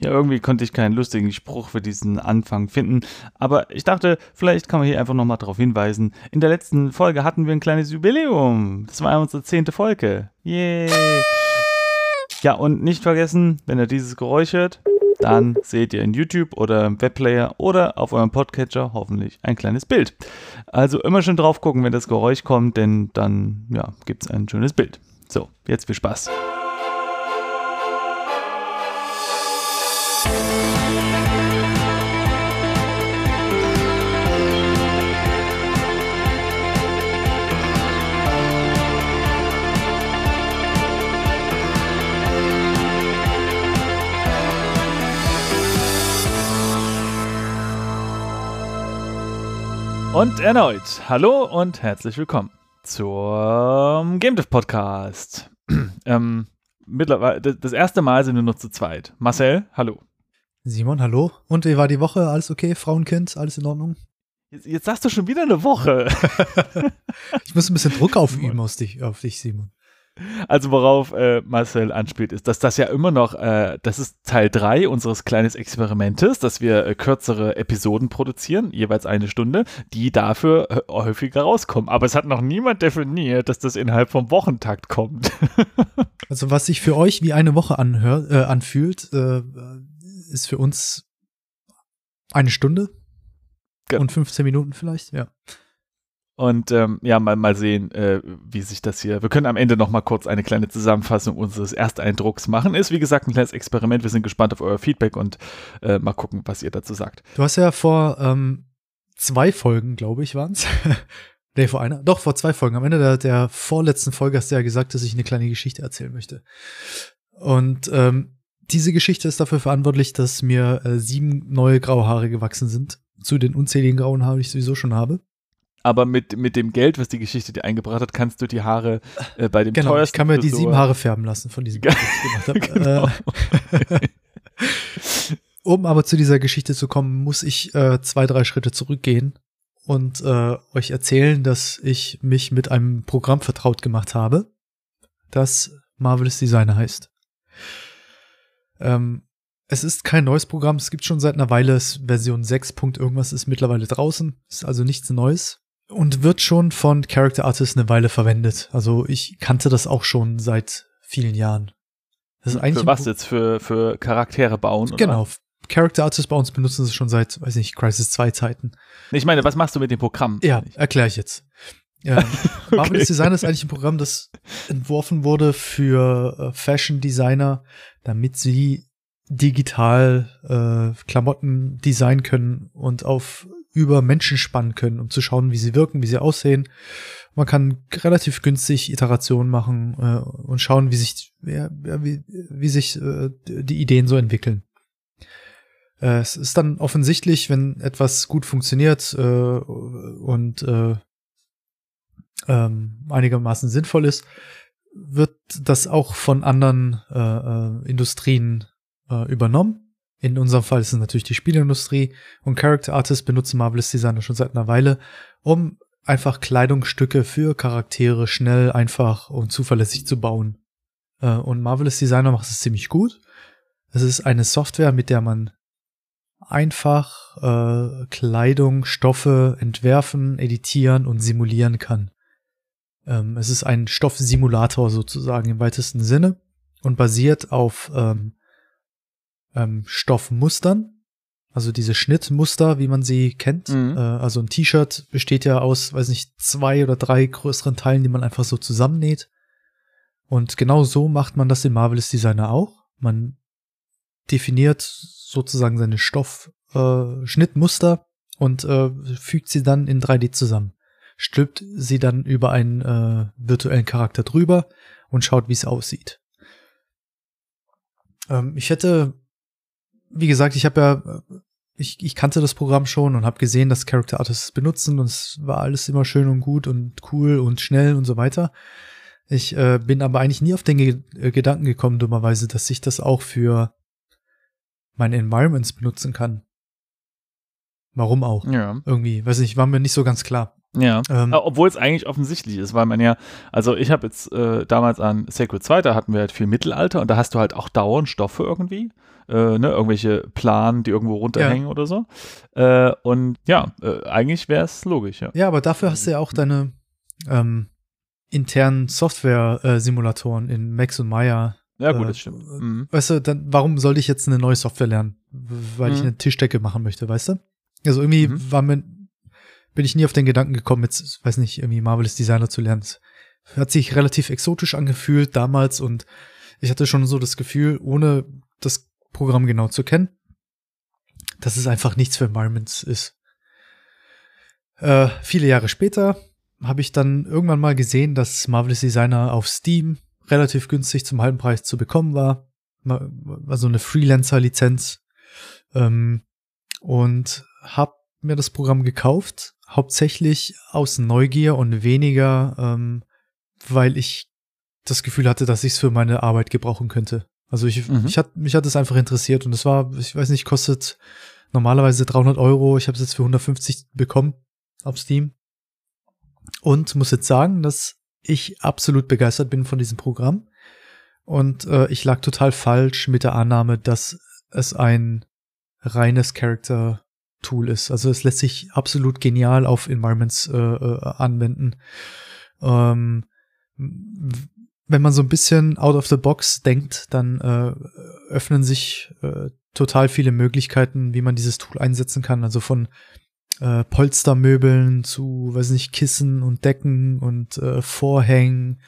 Ja, irgendwie konnte ich keinen lustigen Spruch für diesen Anfang finden, aber ich dachte, vielleicht kann man hier einfach nochmal darauf hinweisen. In der letzten Folge hatten wir ein kleines Jubiläum. Das war unsere zehnte Folge. Yay! Ja, und nicht vergessen, wenn ihr dieses Geräusch hört, dann seht ihr in YouTube oder im Webplayer oder auf eurem Podcatcher hoffentlich ein kleines Bild. Also immer schön drauf gucken, wenn das Geräusch kommt, denn dann ja, gibt es ein schönes Bild. So, jetzt viel Spaß. Und erneut, hallo und herzlich willkommen zum Game Dev Podcast. ähm, mittlerweile, das erste Mal sind wir nur zu zweit. Marcel, hallo. Simon, hallo. Und wie war die Woche? Alles okay? Frauenkind? Alles in Ordnung? Jetzt, jetzt sagst du schon wieder eine Woche. ich muss ein bisschen Druck aufüben auf dich, auf dich Simon. Also worauf äh, Marcel anspielt, ist, dass das ja immer noch, äh, das ist Teil 3 unseres kleinen Experimentes, dass wir äh, kürzere Episoden produzieren, jeweils eine Stunde, die dafür äh, häufiger rauskommen. Aber es hat noch niemand definiert, dass das innerhalb vom Wochentakt kommt. also was sich für euch wie eine Woche anhört, äh, anfühlt, äh, ist für uns eine Stunde Ge und 15 Minuten vielleicht, ja. Und ähm, ja, mal, mal sehen, äh, wie sich das hier. Wir können am Ende noch mal kurz eine kleine Zusammenfassung unseres Ersteindrucks machen. Ist wie gesagt ein kleines Experiment. Wir sind gespannt auf euer Feedback und äh, mal gucken, was ihr dazu sagt. Du hast ja vor ähm, zwei Folgen, glaube ich, waren es. nee, vor einer. Doch, vor zwei Folgen. Am Ende der, der vorletzten Folge hast du ja gesagt, dass ich eine kleine Geschichte erzählen möchte. Und ähm, diese Geschichte ist dafür verantwortlich, dass mir äh, sieben neue graue Haare gewachsen sind. Zu den unzähligen grauen Haaren, die ich sowieso schon habe aber mit, mit dem Geld, was die Geschichte dir eingebracht hat, kannst du die Haare äh, bei dem genau, teuersten ich kann mir die sieben Haare färben lassen von diesem Geld, was ich gemacht habe. genau. Äh, um aber zu dieser Geschichte zu kommen, muss ich äh, zwei, drei Schritte zurückgehen und äh, euch erzählen, dass ich mich mit einem Programm vertraut gemacht habe, das Marvelous Designer heißt. Ähm, es ist kein neues Programm, es gibt schon seit einer Weile, Version 6. irgendwas ist mittlerweile draußen, ist also nichts Neues und wird schon von Character Artists eine Weile verwendet. Also ich kannte das auch schon seit vielen Jahren. Das ist eigentlich für was jetzt? Für, für Charaktere bauen? Genau. Oder? Character Artists bei uns benutzen es schon seit, weiß nicht, Crisis 2 Zeiten. Ich meine, was machst du mit dem Programm? Ja, erkläre ich jetzt. Ja, okay. Marvelous Designer ist eigentlich ein Programm, das entworfen wurde für äh, Fashion Designer, damit sie digital äh, Klamotten designen können und auf über Menschen spannen können, um zu schauen, wie sie wirken, wie sie aussehen. Man kann relativ günstig Iterationen machen äh, und schauen, wie sich, ja, wie, wie sich äh, die Ideen so entwickeln. Äh, es ist dann offensichtlich, wenn etwas gut funktioniert äh, und äh, ähm, einigermaßen sinnvoll ist, wird das auch von anderen äh, äh, Industrien äh, übernommen in unserem Fall ist es natürlich die Spielindustrie und Character Artists benutzen Marvelous Designer schon seit einer Weile, um einfach Kleidungsstücke für Charaktere schnell, einfach und zuverlässig zu bauen. Äh, und Marvelous Designer macht es ziemlich gut. Es ist eine Software, mit der man einfach äh, Kleidung, Stoffe entwerfen, editieren und simulieren kann. Ähm, es ist ein Stoffsimulator sozusagen im weitesten Sinne und basiert auf ähm, ähm, Stoffmustern. Also diese Schnittmuster, wie man sie kennt. Mhm. Äh, also ein T-Shirt besteht ja aus, weiß nicht, zwei oder drei größeren Teilen, die man einfach so zusammennäht. Und genau so macht man das in Marvelous Designer auch. Man definiert sozusagen seine Stoffschnittmuster äh, und äh, fügt sie dann in 3D zusammen. Stülpt sie dann über einen äh, virtuellen Charakter drüber und schaut, wie es aussieht. Ähm, ich hätte wie gesagt, ich habe ja, ich, ich kannte das Programm schon und habe gesehen, dass Character Artists benutzen und es war alles immer schön und gut und cool und schnell und so weiter. Ich äh, bin aber eigentlich nie auf den Ge äh, Gedanken gekommen, dummerweise, dass ich das auch für meine Environments benutzen kann. Warum auch? Ja. Irgendwie, weiß nicht, war mir nicht so ganz klar. Ja, ähm, obwohl es eigentlich offensichtlich ist, weil man ja, also ich habe jetzt äh, damals an Sacred 2, da hatten wir halt viel Mittelalter und da hast du halt auch dauernd Stoffe irgendwie, äh, ne, irgendwelche Planen, die irgendwo runterhängen ja. oder so. Äh, und ja, äh, eigentlich wäre es logisch, ja. Ja, aber dafür hast du ja auch deine ähm, internen Software-Simulatoren in Max und Maya. Ja, gut, äh, das stimmt. Mhm. Weißt du, dann, warum sollte ich jetzt eine neue Software lernen? Weil mhm. ich eine Tischdecke machen möchte, weißt du? Also irgendwie mhm. war mir bin ich nie auf den Gedanken gekommen, jetzt, weiß nicht, irgendwie Marvelous Designer zu lernen. Es hat sich relativ exotisch angefühlt damals und ich hatte schon so das Gefühl, ohne das Programm genau zu kennen, dass es einfach nichts für Environments ist. Äh, viele Jahre später habe ich dann irgendwann mal gesehen, dass Marvelous Designer auf Steam relativ günstig zum halben Preis zu bekommen war. War so eine Freelancer-Lizenz. Ähm, und habe mir das Programm gekauft hauptsächlich aus Neugier und weniger, ähm, weil ich das Gefühl hatte, dass ich es für meine Arbeit gebrauchen könnte. Also ich, mhm. ich hat, mich hat es einfach interessiert und es war, ich weiß nicht, kostet normalerweise 300 Euro. Ich habe es jetzt für 150 bekommen auf Steam und muss jetzt sagen, dass ich absolut begeistert bin von diesem Programm und äh, ich lag total falsch mit der Annahme, dass es ein reines Character Tool ist. Also es lässt sich absolut genial auf Environments äh, äh, anwenden. Ähm, wenn man so ein bisschen out of the box denkt, dann äh, öffnen sich äh, total viele Möglichkeiten, wie man dieses Tool einsetzen kann. Also von äh, Polstermöbeln zu, weiß nicht, Kissen und Decken und äh, Vorhängen,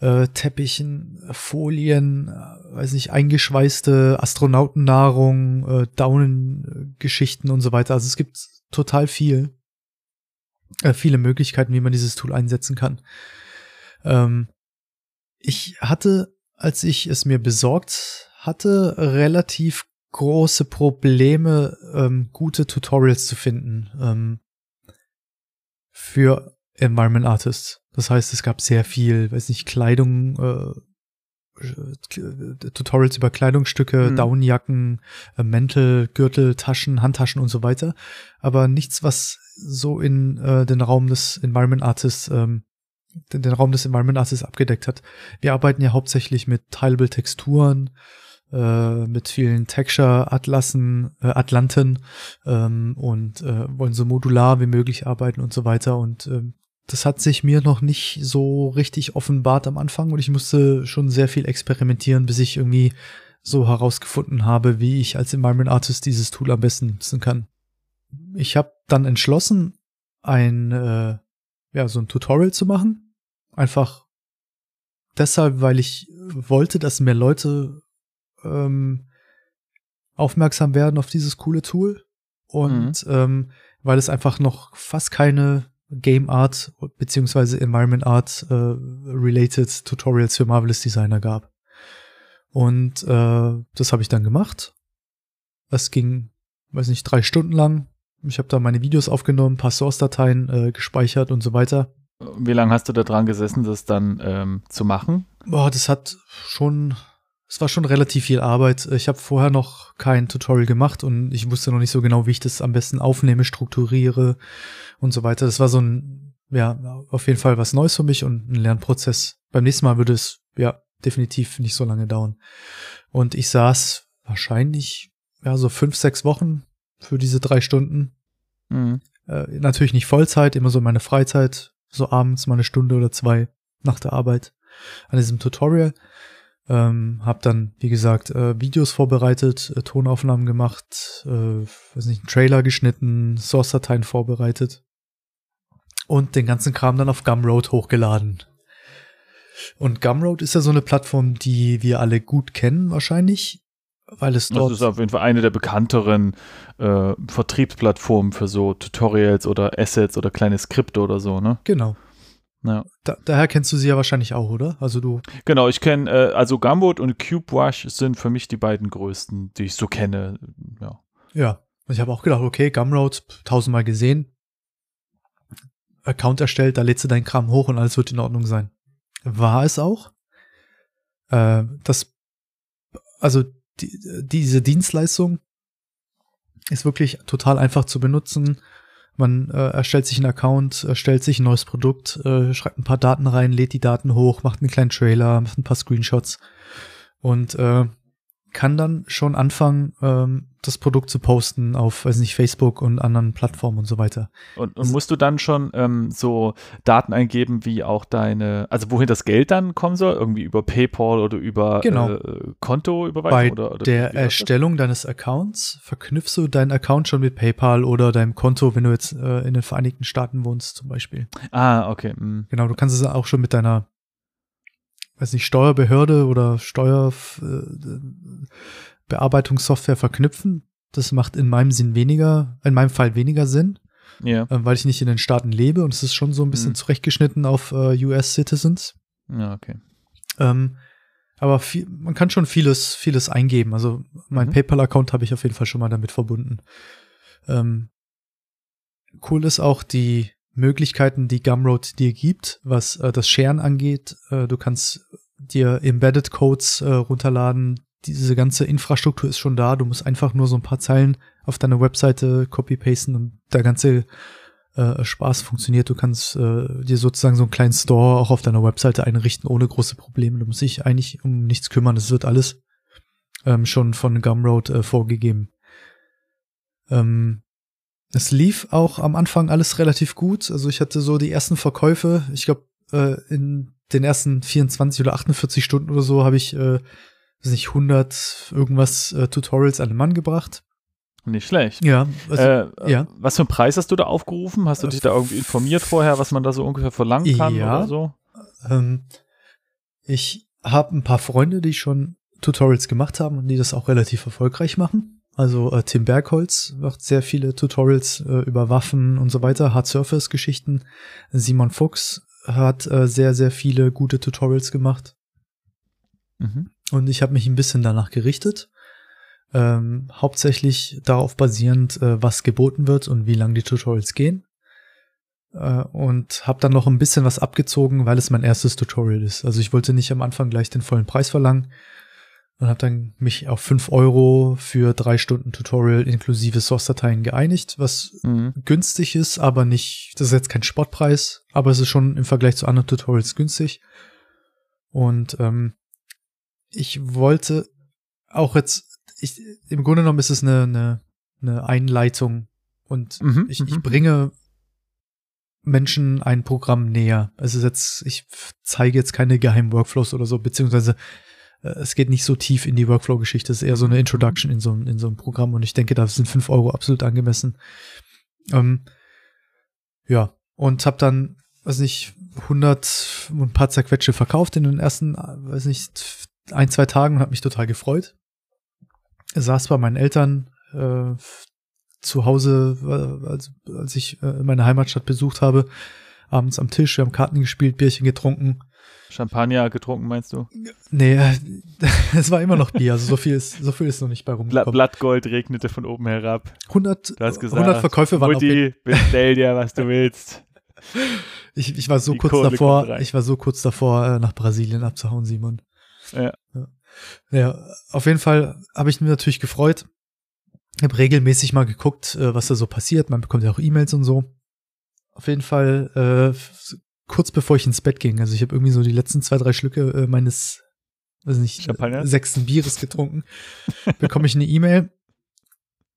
äh, Teppichen, Folien, äh, weiß nicht, eingeschweißte Astronautennahrung, äh, Daunengeschichten und so weiter. Also es gibt total viel, äh, viele Möglichkeiten, wie man dieses Tool einsetzen kann. Ähm, ich hatte, als ich es mir besorgt hatte, relativ große Probleme, ähm, gute Tutorials zu finden ähm, für Environment Artists. Das heißt, es gab sehr viel, weiß nicht, Kleidung, äh, Tutorials über Kleidungsstücke, mhm. Downjacken, äh, Mäntel, Gürtel, Taschen, Handtaschen und so weiter. Aber nichts, was so in äh, den Raum des Environment Artists, ähm, den, den Raum des Environment Artists abgedeckt hat. Wir arbeiten ja hauptsächlich mit Teilable Texturen, äh, mit vielen Texture-Atlassen, äh, Atlanten ähm, und äh, wollen so modular wie möglich arbeiten und so weiter. Und ähm, das hat sich mir noch nicht so richtig offenbart am Anfang und ich musste schon sehr viel experimentieren, bis ich irgendwie so herausgefunden habe, wie ich als Environment Artist dieses Tool am besten nutzen kann. Ich habe dann entschlossen, ein äh, ja so ein Tutorial zu machen, einfach deshalb, weil ich wollte, dass mehr Leute ähm, aufmerksam werden auf dieses coole Tool und mhm. ähm, weil es einfach noch fast keine Game Art beziehungsweise Environment Art äh, related Tutorials für Marvelous Designer gab. Und äh, das habe ich dann gemacht. Es ging, weiß nicht, drei Stunden lang. Ich habe da meine Videos aufgenommen, paar Source-Dateien äh, gespeichert und so weiter. Wie lange hast du da dran gesessen, das dann ähm, zu machen? Boah, das hat schon es war schon relativ viel Arbeit. Ich habe vorher noch kein Tutorial gemacht und ich wusste noch nicht so genau, wie ich das am besten aufnehme, strukturiere und so weiter. Das war so ein, ja, auf jeden Fall was Neues für mich und ein Lernprozess. Beim nächsten Mal würde es, ja, definitiv nicht so lange dauern. Und ich saß wahrscheinlich, ja, so fünf, sechs Wochen für diese drei Stunden. Mhm. Äh, natürlich nicht Vollzeit, immer so meine Freizeit, so abends mal eine Stunde oder zwei nach der Arbeit an diesem Tutorial. Ähm, hab dann, wie gesagt, äh, Videos vorbereitet, äh, Tonaufnahmen gemacht, äh, weiß nicht, einen Trailer geschnitten, Source-Dateien vorbereitet und den ganzen Kram dann auf Gumroad hochgeladen. Und Gumroad ist ja so eine Plattform, die wir alle gut kennen wahrscheinlich, weil es dort... Das ist auf jeden Fall eine der bekannteren äh, Vertriebsplattformen für so Tutorials oder Assets oder kleine Skripte oder so, ne? Genau. Ja. Da, daher kennst du sie ja wahrscheinlich auch, oder? Also du. Genau, ich kenne, äh, also Gumboot und CubeWash sind für mich die beiden größten, die ich so kenne. Ja. Ja. Ich habe auch gedacht, okay, Gumroad, tausendmal gesehen. Account erstellt, da lädst du deinen Kram hoch und alles wird in Ordnung sein. War es auch? Äh, das, also die, diese Dienstleistung ist wirklich total einfach zu benutzen Man äh, erstellt sich einen Account, erstellt sich ein neues Produkt, äh, schreibt ein paar Daten rein, lädt die Daten hoch, macht einen kleinen Trailer, macht ein paar Screenshots. Und äh, kann dann schon anfangen, ähm, das Produkt zu posten auf, weiß nicht, Facebook und anderen Plattformen und so weiter. Und, und musst du dann schon ähm, so Daten eingeben, wie auch deine, also wohin das Geld dann kommen soll? Irgendwie über PayPal oder über Genau. äh, Kontoüberweisung? Bei oder, oder der? Erstellung deines Accounts verknüpfst du deinen Account schon mit PayPal oder deinem Konto, wenn du jetzt äh, in den Vereinigten Staaten wohnst zum Beispiel. Ah, okay. mm. Genau, du kannst es auch schon mit deiner, weiß nicht, Steuerbehörde oder Steuerbearbeitungssoftware verknüpfen. Das macht in meinem Sinn weniger, in meinem Fall weniger Sinn, Ja, äh, weil ich nicht in den Staaten lebe und es ist schon so ein bisschen Mhm. zurechtgeschnitten auf äh, US-Citizens. ja, okay. Ähm, aber viel, man kann schon vieles, vieles eingeben. Also mein Mhm. PayPal-Account habe ich auf jeden Fall schon mal damit verbunden. Ähm, cool ist auch die Möglichkeiten, die Gumroad dir gibt, was äh, das Sharen angeht. Äh, du kannst dir Embedded Codes äh, runterladen. Diese ganze Infrastruktur ist schon da. Du musst einfach nur so ein paar Zeilen auf deine Webseite copy-pasten und der ganze äh, Spaß funktioniert. Du kannst äh, dir sozusagen so einen kleinen Store auch auf deiner Webseite einrichten, ohne große Probleme. Du musst dich eigentlich um nichts kümmern. Es wird alles ähm, schon von Gumroad äh, vorgegeben. Ähm, es lief auch am Anfang alles relativ gut. Also ich hatte so die ersten Verkäufe. Ich glaube, äh, in den ersten 24 oder 48 Stunden oder so habe ich, äh, weiß nicht, 100 irgendwas äh, Tutorials an den Mann gebracht. Nicht schlecht. Ja, also, äh, ja. Was für einen Preis hast du da aufgerufen? Hast du dich da irgendwie informiert vorher, was man da so ungefähr verlangen kann Ja. oder so? Ähm, ich habe ein paar Freunde, die schon Tutorials gemacht haben und die das auch relativ erfolgreich machen. Also äh, Tim Bergholz macht sehr viele Tutorials äh, über Waffen und so weiter, Hard Surface Geschichten. Simon Fuchs hat äh, sehr, sehr viele gute Tutorials gemacht. Mhm. Und ich habe mich ein bisschen danach gerichtet. Ähm, hauptsächlich darauf basierend, äh, was geboten wird und wie lang die Tutorials gehen. Äh, und habe dann noch ein bisschen was abgezogen, weil es mein erstes Tutorial ist. Also ich wollte nicht am Anfang gleich den vollen Preis verlangen und habe dann mich auf 5 Euro für drei Stunden Tutorial inklusive Source-Dateien geeinigt, was Mhm. günstig ist, aber nicht, das ist jetzt kein Spottpreis, aber es ist schon im Vergleich zu anderen Tutorials günstig. Und ähm, ich wollte auch jetzt, ich, im Grunde genommen ist es eine, eine, eine Einleitung und Mhm, ich, mhm. ich bringe Menschen ein Programm näher. Es ist jetzt, ich zeige jetzt keine geheimen Workflows oder so, beziehungsweise es geht nicht so tief in die Workflow-Geschichte, es ist eher so eine Introduction in so, in so ein Programm und ich denke, da sind fünf Euro absolut angemessen. Ähm, ja, und habe dann, weiß nicht, 100 und ein paar Zerquetsche verkauft in den ersten, äh, weiß nicht, ein, zwei Tagen und habe mich total gefreut. Saß bei meinen Eltern äh, zu Hause, äh, als, als ich äh, meine Heimatstadt besucht habe, abends am Tisch, wir haben Karten gespielt, Bierchen getrunken. Champagner getrunken, meinst du? Nee, äh, es war immer noch Bier, also so viel ist, so viel ist noch nicht bei rumgekommen. Blattgold regnete von oben herab. 100, Du hast gesagt, 100 Verkäufe waren Mutti, bestell dir, was du willst. Ich, ich war so Die kurz Kohle davor, ich war so kurz davor, äh, nach Brasilien abzuhauen, Simon. Ja. Ja, ja auf jeden Fall habe ich mich natürlich gefreut. Ich habe regelmäßig mal geguckt, äh, was da so passiert. Man bekommt ja auch E-Mails und so. Auf jeden Fall äh, kurz bevor ich ins Bett ging. Also ich habe irgendwie so die letzten zwei, drei Schlücke äh, meines, weiß nicht, Champagner? sechsten Bieres getrunken. bekomme ich eine E-Mail.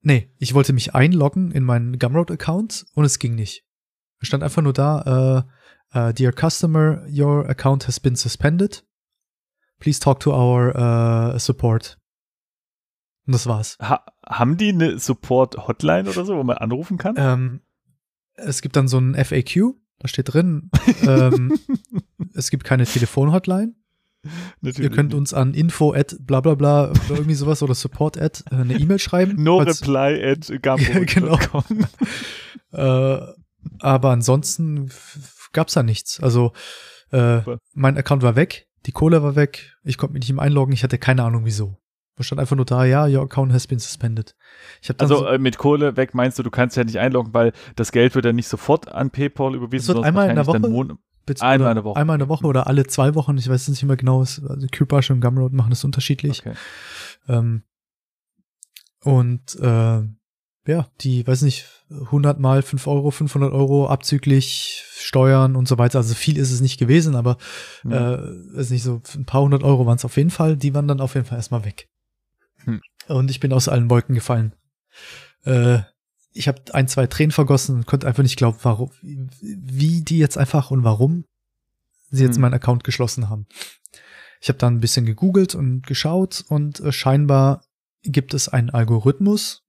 Nee, ich wollte mich einloggen in meinen Gumroad-Account und es ging nicht. Es stand einfach nur da, äh, uh, Dear Customer, your account has been suspended. Please talk to our uh, support. Und das war's. Ha haben die eine Support-Hotline oder so, wo man anrufen kann? Ähm, es gibt dann so ein FAQ, da steht drin, ähm, es gibt keine Telefonhotline. Natürlich Ihr könnt uns an info at bla bla bla oder irgendwie sowas oder support at äh, eine E-Mail schreiben. No reply at. Genau. Äh, aber ansonsten gab's da nichts. Also äh, mein Account war weg, die Kohle war weg, ich konnte mich nicht mehr einloggen, ich hatte keine Ahnung wieso. Da stand einfach nur da, ja, your account has been suspended. Also so, äh, mit Kohle weg meinst du, du kannst ja nicht einloggen, weil das Geld wird ja nicht sofort an PayPal überwiesen. Es wird einmal in der Woche? einmal in der Woche. einmal in der Woche oder alle zwei Wochen, ich weiß es nicht mehr genau, also Cubash und Gumroad machen das unterschiedlich. Okay. Ähm, und äh, ja, die, weiß nicht, 100 mal 5 Euro, 500 Euro abzüglich Steuern und so weiter. Also viel ist es nicht gewesen, aber mhm. äh, weiß nicht, so ein paar hundert Euro waren es auf jeden Fall. Die waren dann auf jeden Fall erstmal weg. Mhm. Und ich bin aus allen Wolken gefallen. Äh, ich habe ein, zwei Tränen vergossen und konnte einfach nicht glauben, warum, wie die jetzt einfach und warum sie jetzt mhm. meinen Account geschlossen haben. Ich habe dann ein bisschen gegoogelt und geschaut und äh, scheinbar gibt es einen Algorithmus,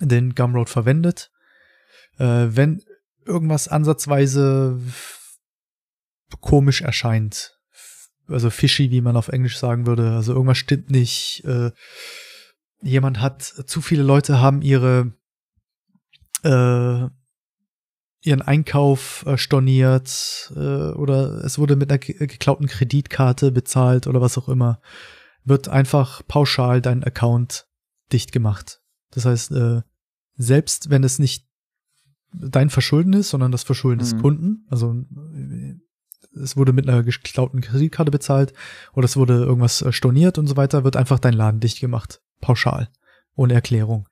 den Gumroad verwendet. Äh, wenn irgendwas ansatzweise komisch erscheint, also fishy, wie man auf Englisch sagen würde, also irgendwas stimmt nicht, äh, jemand hat, zu viele Leute haben ihre äh, ihren Einkauf äh, storniert äh, oder es wurde mit einer geklauten Kreditkarte bezahlt oder was auch immer, wird einfach pauschal dein Account dicht gemacht. Das heißt, äh, selbst wenn es nicht dein Verschulden ist, sondern das Verschulden mhm. des Kunden, also es wurde mit einer geklauten Kreditkarte bezahlt oder es wurde irgendwas äh, storniert und so weiter, wird einfach dein Laden dicht gemacht. Pauschal. Ohne Erklärung.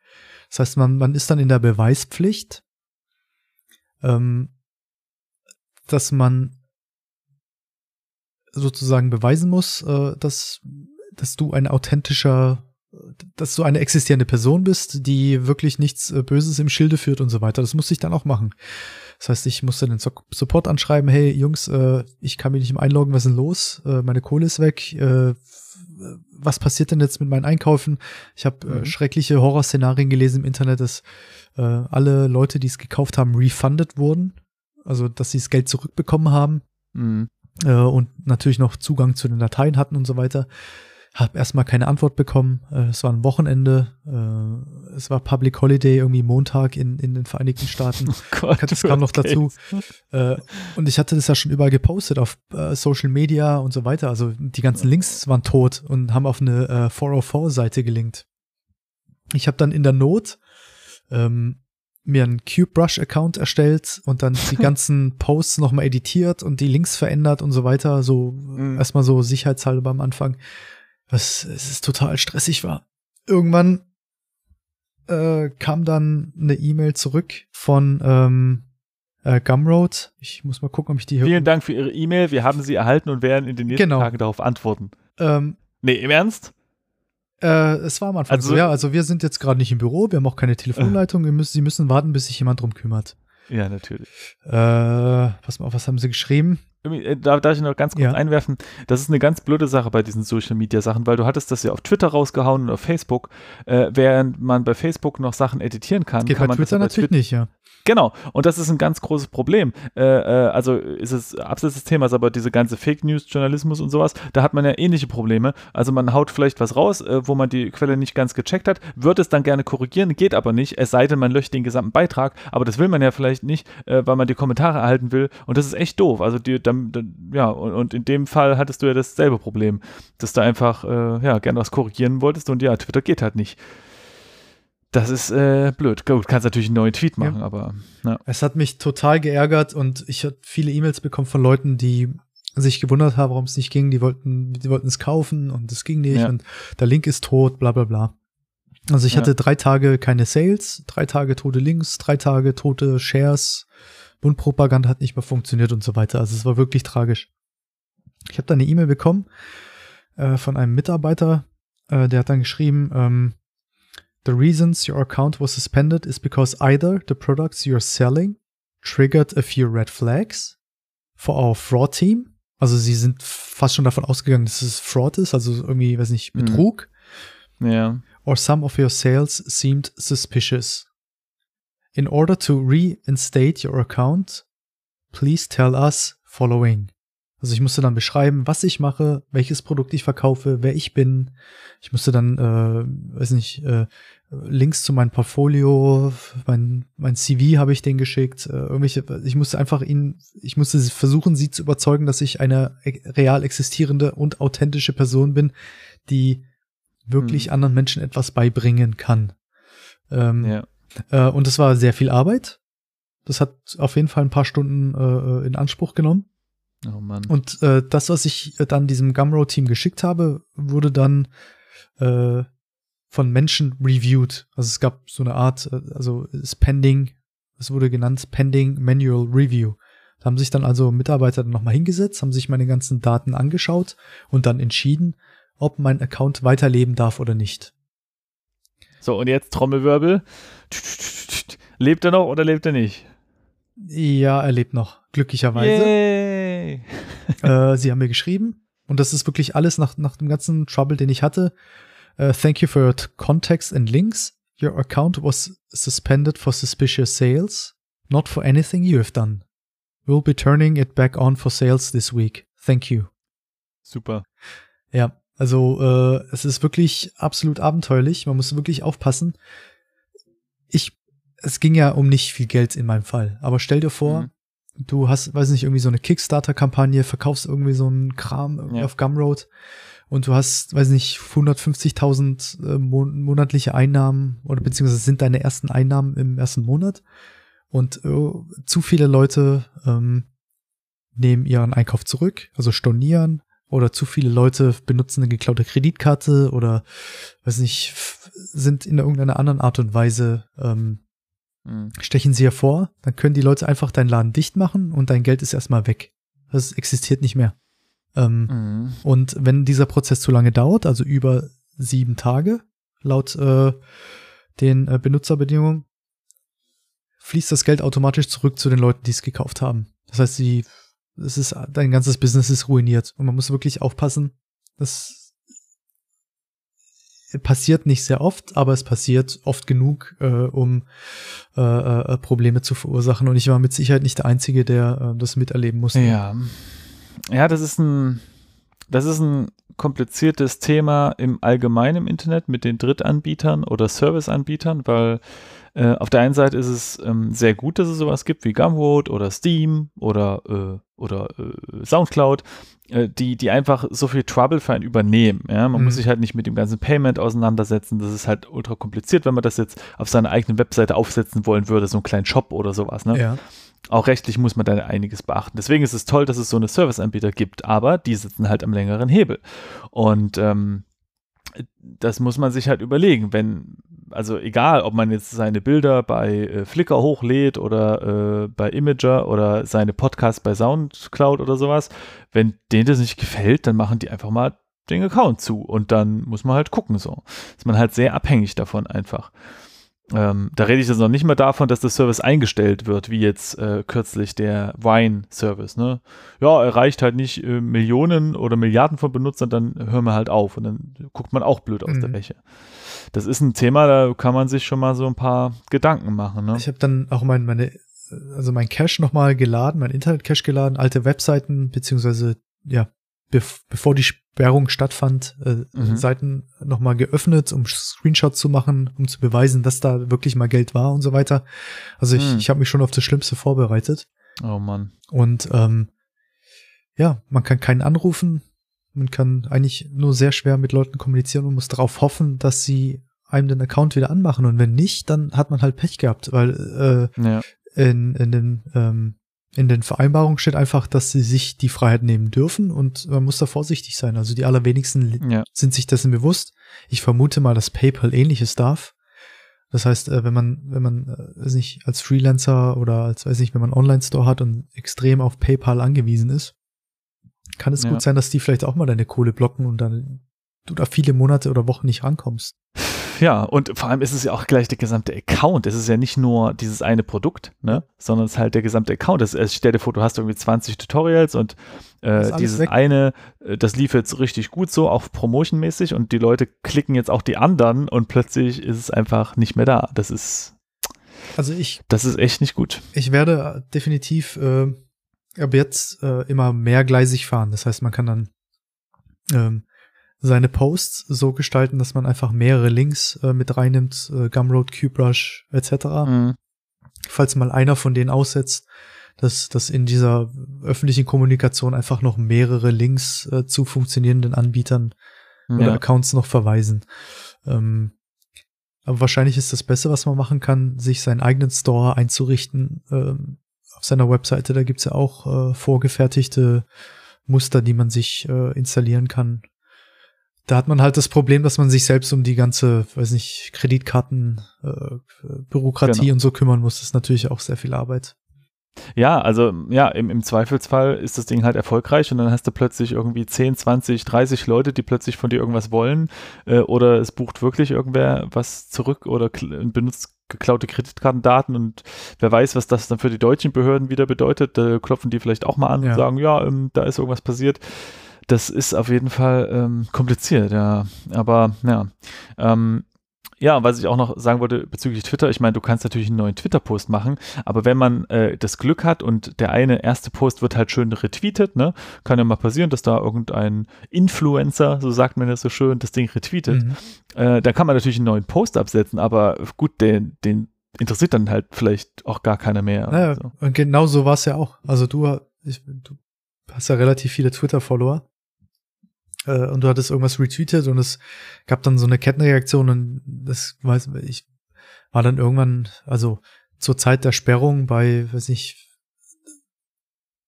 Das heißt, man, man ist dann in der Beweispflicht, ähm, dass man sozusagen beweisen muss, äh, dass, dass du ein authentischer, dass du eine existierende Person bist, die wirklich nichts äh, Böses im Schilde führt und so weiter. Das musste ich dann auch machen. Das heißt, ich musste den Support anschreiben, hey Jungs, äh, ich kann mich nicht mehr einloggen, was ist denn los? Äh, meine Kohle ist weg. Äh, was passiert denn jetzt mit meinen Einkaufen? Ich habe äh, mhm. schreckliche Horrorszenarien gelesen im Internet, dass äh, alle Leute, die es gekauft haben, refunded wurden. Also, dass sie das Geld zurückbekommen haben. Mhm. Äh, und natürlich noch Zugang zu den Dateien hatten und so weiter. Hab erstmal keine Antwort bekommen. Äh, es war ein Wochenende. Äh, es war Public Holiday, irgendwie Montag in, in den Vereinigten Staaten. Oh Gott, das kam noch dazu. Äh, und ich hatte das ja schon überall gepostet auf Social Media und so weiter. Also die ganzen Links waren tot und haben auf eine äh, 404-Seite gelinkt. Ich habe dann in der Not ähm, mir einen CubeBrush-Account erstellt und dann die ganzen Posts nochmal editiert und die Links verändert und so weiter. So mhm. erstmal so sicherheitshalber am Anfang was es ist total stressig war. Irgendwann äh, kam dann eine E-Mail zurück von ähm, äh, Gumroad. Ich muss mal gucken, ob ich die hier. Vielen Dank für Ihre E-Mail. Wir haben sie erhalten und werden in den nächsten genau. Tagen darauf antworten. Ähm, nee, im Ernst? Äh, es war am Anfang also, so, ja. Also wir sind jetzt gerade nicht im Büro, wir haben auch keine Telefonleitung. Äh. Müssen, sie müssen warten, bis sich jemand drum kümmert. Ja, natürlich. Äh, pass mal auf, was haben sie geschrieben? Äh, da darf ich noch ganz kurz ja. einwerfen, das ist eine ganz blöde Sache bei diesen Social Media Sachen, weil du hattest das ja auf Twitter rausgehauen und auf Facebook, äh, während man bei Facebook noch Sachen editieren kann. Geht kann bei man Twitter das natürlich nicht, ja. Genau, und das ist ein ganz großes Problem. Äh, äh, also ist es abseits des Themas, aber diese ganze Fake News Journalismus und sowas, da hat man ja ähnliche Probleme. Also man haut vielleicht was raus, äh, wo man die Quelle nicht ganz gecheckt hat, wird es dann gerne korrigieren, geht aber nicht, es sei denn, man löscht den gesamten Beitrag, aber das will man ja vielleicht nicht, äh, weil man die Kommentare erhalten will und das ist echt doof. Also die, dann, dann, ja, und, und, in dem Fall hattest du ja dasselbe Problem, dass du einfach äh, ja gerne was korrigieren wolltest und ja, Twitter geht halt nicht. Das ist äh, blöd. Gut, kannst natürlich einen neuen Tweet machen, ja. aber. Ja. Es hat mich total geärgert und ich habe viele E-Mails bekommen von Leuten, die sich gewundert haben, warum es nicht ging. Die wollten, die wollten es kaufen und es ging nicht ja. und der Link ist tot, bla bla bla. Also ich hatte drei Tage keine Sales, drei Tage tote Links, drei Tage tote Shares, Bundpropaganda hat nicht mehr funktioniert und so weiter. Also es war wirklich tragisch. Ich habe da eine E-Mail bekommen äh, von einem Mitarbeiter, äh, der hat dann geschrieben, ähm, The reasons your account was suspended is because either the products you're selling triggered a few red flags for our fraud team. Also sie sind fast schon davon ausgegangen, dass es Fraud ist, also irgendwie, weiß nicht, Betrug. Ja. Yeah. Or some of your sales seemed suspicious. In order to reinstate your account, please tell us following. Also ich musste dann beschreiben, was ich mache, welches Produkt ich verkaufe, wer ich bin. Ich musste dann, äh, weiß nicht, äh, Links zu meinem Portfolio, mein, mein CV habe ich denen geschickt. Äh, irgendwelche, ich musste einfach ihnen, ich musste versuchen, sie zu überzeugen, dass ich eine e, real existierende und authentische Person bin, die wirklich hm. anderen Menschen etwas beibringen kann. Ähm, ja. Äh, und das war sehr viel Arbeit. Das hat auf jeden Fall ein paar Stunden äh, in Anspruch genommen. Oh Mann. Und äh, das, was ich dann diesem Gumroad-Team geschickt habe, wurde dann äh, von Menschen reviewed. Also es gab so eine Art, äh, also ist pending, es wurde genannt Pending Manual Review. Da haben sich dann also Mitarbeiter dann nochmal hingesetzt, haben sich meine ganzen Daten angeschaut und dann entschieden, ob mein Account weiterleben darf oder nicht. So, und jetzt Trommelwirbel. Lebt er noch oder lebt er nicht? Ja, er lebt noch, glücklicherweise. Yay. äh, sie haben mir geschrieben und das ist wirklich alles nach, nach dem ganzen Trouble, den ich hatte. Uh, thank you for your context and links. Your account was suspended for suspicious sales, not for anything you have done. We'll be turning it back on for sales this week. Thank you. Super. Ja, also äh, es ist wirklich absolut abenteuerlich. Man muss wirklich aufpassen. Ich, es ging ja um nicht viel Geld in meinem Fall. Aber stell dir vor, mhm. du hast, weiß nicht, irgendwie so eine Kickstarter-Kampagne, verkaufst irgendwie so einen Kram ja. auf Gumroad und du hast, weiß nicht, 150.000 äh, monatliche Einnahmen oder beziehungsweise sind deine ersten Einnahmen im ersten Monat und äh, zu viele Leute ähm, nehmen ihren Einkauf zurück, also stornieren oder zu viele Leute benutzen eine geklaute Kreditkarte oder weiß nicht, sind in irgendeiner anderen Art und Weise ähm, mhm. stechen sie hervor, dann können die Leute einfach deinen Laden dicht machen und dein Geld ist erstmal weg. Das existiert nicht mehr. Ähm, mhm. Und wenn dieser Prozess zu lange dauert, also über sieben Tage, laut äh, den äh, Benutzerbedingungen, fließt das Geld automatisch zurück zu den Leuten, die es gekauft haben. Das heißt, sie, es ist, dein ganzes Business ist ruiniert. Und man muss wirklich aufpassen. Das passiert nicht sehr oft, aber es passiert oft genug, äh, um äh, äh, Probleme zu verursachen. Und ich war mit Sicherheit nicht der Einzige, der äh, das miterleben musste. Ja. Ja, das ist ein, das ist ein kompliziertes Thema im Allgemeinen im Internet mit den Drittanbietern oder Serviceanbietern, weil äh, auf der einen Seite ist es ähm, sehr gut, dass es sowas gibt wie Gumroad oder Steam oder, äh, oder äh, Soundcloud, äh, die, die einfach so viel Trouble für einen übernehmen. Ja? Man mhm. muss sich halt nicht mit dem ganzen Payment auseinandersetzen. Das ist halt ultra kompliziert, wenn man das jetzt auf seiner eigenen Webseite aufsetzen wollen würde, so einen kleinen Shop oder sowas. Ne? Ja auch rechtlich muss man da einiges beachten. Deswegen ist es toll, dass es so eine Serviceanbieter gibt, aber die sitzen halt am längeren Hebel. Und ähm, das muss man sich halt überlegen, wenn, also egal, ob man jetzt seine Bilder bei äh, Flickr hochlädt oder äh, bei Imager oder seine Podcasts bei Soundcloud oder sowas, wenn denen das nicht gefällt, dann machen die einfach mal den Account zu und dann muss man halt gucken so. Ist man halt sehr abhängig davon einfach. Ähm, da rede ich jetzt noch nicht mal davon, dass der Service eingestellt wird, wie jetzt äh, kürzlich der Wine-Service. Ne? Ja, erreicht halt nicht äh, Millionen oder Milliarden von Benutzern, dann hören wir halt auf und dann guckt man auch blöd aus mhm. der Wäsche. Das ist ein Thema, da kann man sich schon mal so ein paar Gedanken machen. Ne? Ich habe dann auch mein, meine, also mein Cache nochmal geladen, mein Internet-Cache geladen, alte Webseiten, beziehungsweise ja, bevor die Sperrung stattfand, äh, mhm. Seiten nochmal geöffnet, um Screenshots zu machen, um zu beweisen, dass da wirklich mal Geld war und so weiter. Also ich, mhm. ich habe mich schon auf das Schlimmste vorbereitet. Oh Mann. Und ähm, ja, man kann keinen anrufen, man kann eigentlich nur sehr schwer mit Leuten kommunizieren und muss darauf hoffen, dass sie einem den Account wieder anmachen. Und wenn nicht, dann hat man halt Pech gehabt, weil äh, ja. in, in den ähm, in den Vereinbarungen steht einfach, dass sie sich die Freiheit nehmen dürfen und man muss da vorsichtig sein. Also die allerwenigsten ja. sind sich dessen bewusst. Ich vermute mal, dass PayPal ähnliches darf. Das heißt, äh, wenn man, wenn man, äh, weiß nicht, als Freelancer oder als, weiß nicht, wenn man Online-Store hat und extrem auf PayPal angewiesen ist, kann es ja. gut sein, dass die vielleicht auch mal deine Kohle blocken und dann du da viele Monate oder Wochen nicht rankommst. Ja, und vor allem ist es ja auch gleich der gesamte Account. Es ist ja nicht nur dieses eine Produkt, ne, sondern es ist halt der gesamte Account. Das, also stell dir vor, du hast irgendwie 20 Tutorials und äh, dieses weg. eine, äh, das lief jetzt richtig gut so, auch promotionmäßig und die Leute klicken jetzt auch die anderen und plötzlich ist es einfach nicht mehr da. Das ist, also ich, das ist echt nicht gut. Ich werde definitiv äh, ab jetzt äh, immer mehrgleisig fahren. Das heißt, man kann dann ähm, seine Posts so gestalten, dass man einfach mehrere Links äh, mit reinnimmt, äh, Gumroad, QBrush etc. Mhm. Falls mal einer von denen aussetzt, dass, dass in dieser öffentlichen Kommunikation einfach noch mehrere Links äh, zu funktionierenden Anbietern ja. oder Accounts noch verweisen. Ähm, aber wahrscheinlich ist das Beste, was man machen kann, sich seinen eigenen Store einzurichten. Ähm, auf seiner Webseite, da gibt's ja auch äh, vorgefertigte Muster, die man sich äh, installieren kann, da hat man halt das Problem, dass man sich selbst um die ganze, weiß nicht, Kreditkarten, äh, Bürokratie genau. und so kümmern muss. Das ist natürlich auch sehr viel Arbeit. Ja, also ja, im, im Zweifelsfall ist das Ding halt erfolgreich und dann hast du plötzlich irgendwie 10, 20, 30 Leute, die plötzlich von dir irgendwas wollen äh, oder es bucht wirklich irgendwer was zurück oder benutzt geklaute Kreditkartendaten und wer weiß, was das dann für die deutschen Behörden wieder bedeutet. Da klopfen die vielleicht auch mal an ja. und sagen, ja, ähm, da ist irgendwas passiert. Das ist auf jeden Fall ähm, kompliziert, ja. Aber ja, ähm, ja, was ich auch noch sagen wollte bezüglich Twitter, ich meine, du kannst natürlich einen neuen Twitter-Post machen, aber wenn man äh, das Glück hat und der eine erste Post wird halt schön retweetet, ne, kann ja mal passieren, dass da irgendein Influencer, so sagt man das so schön, das Ding retweetet, mhm. äh, da kann man natürlich einen neuen Post absetzen, aber gut, den, den interessiert dann halt vielleicht auch gar keiner mehr. Naja, so. und genau so war es ja auch. Also du, ich, du hast ja relativ viele Twitter-Follower äh, und du hattest irgendwas retweetet und es gab dann so eine Kettenreaktion und das weiß ich war dann irgendwann, also zur Zeit der Sperrung bei, weiß ich,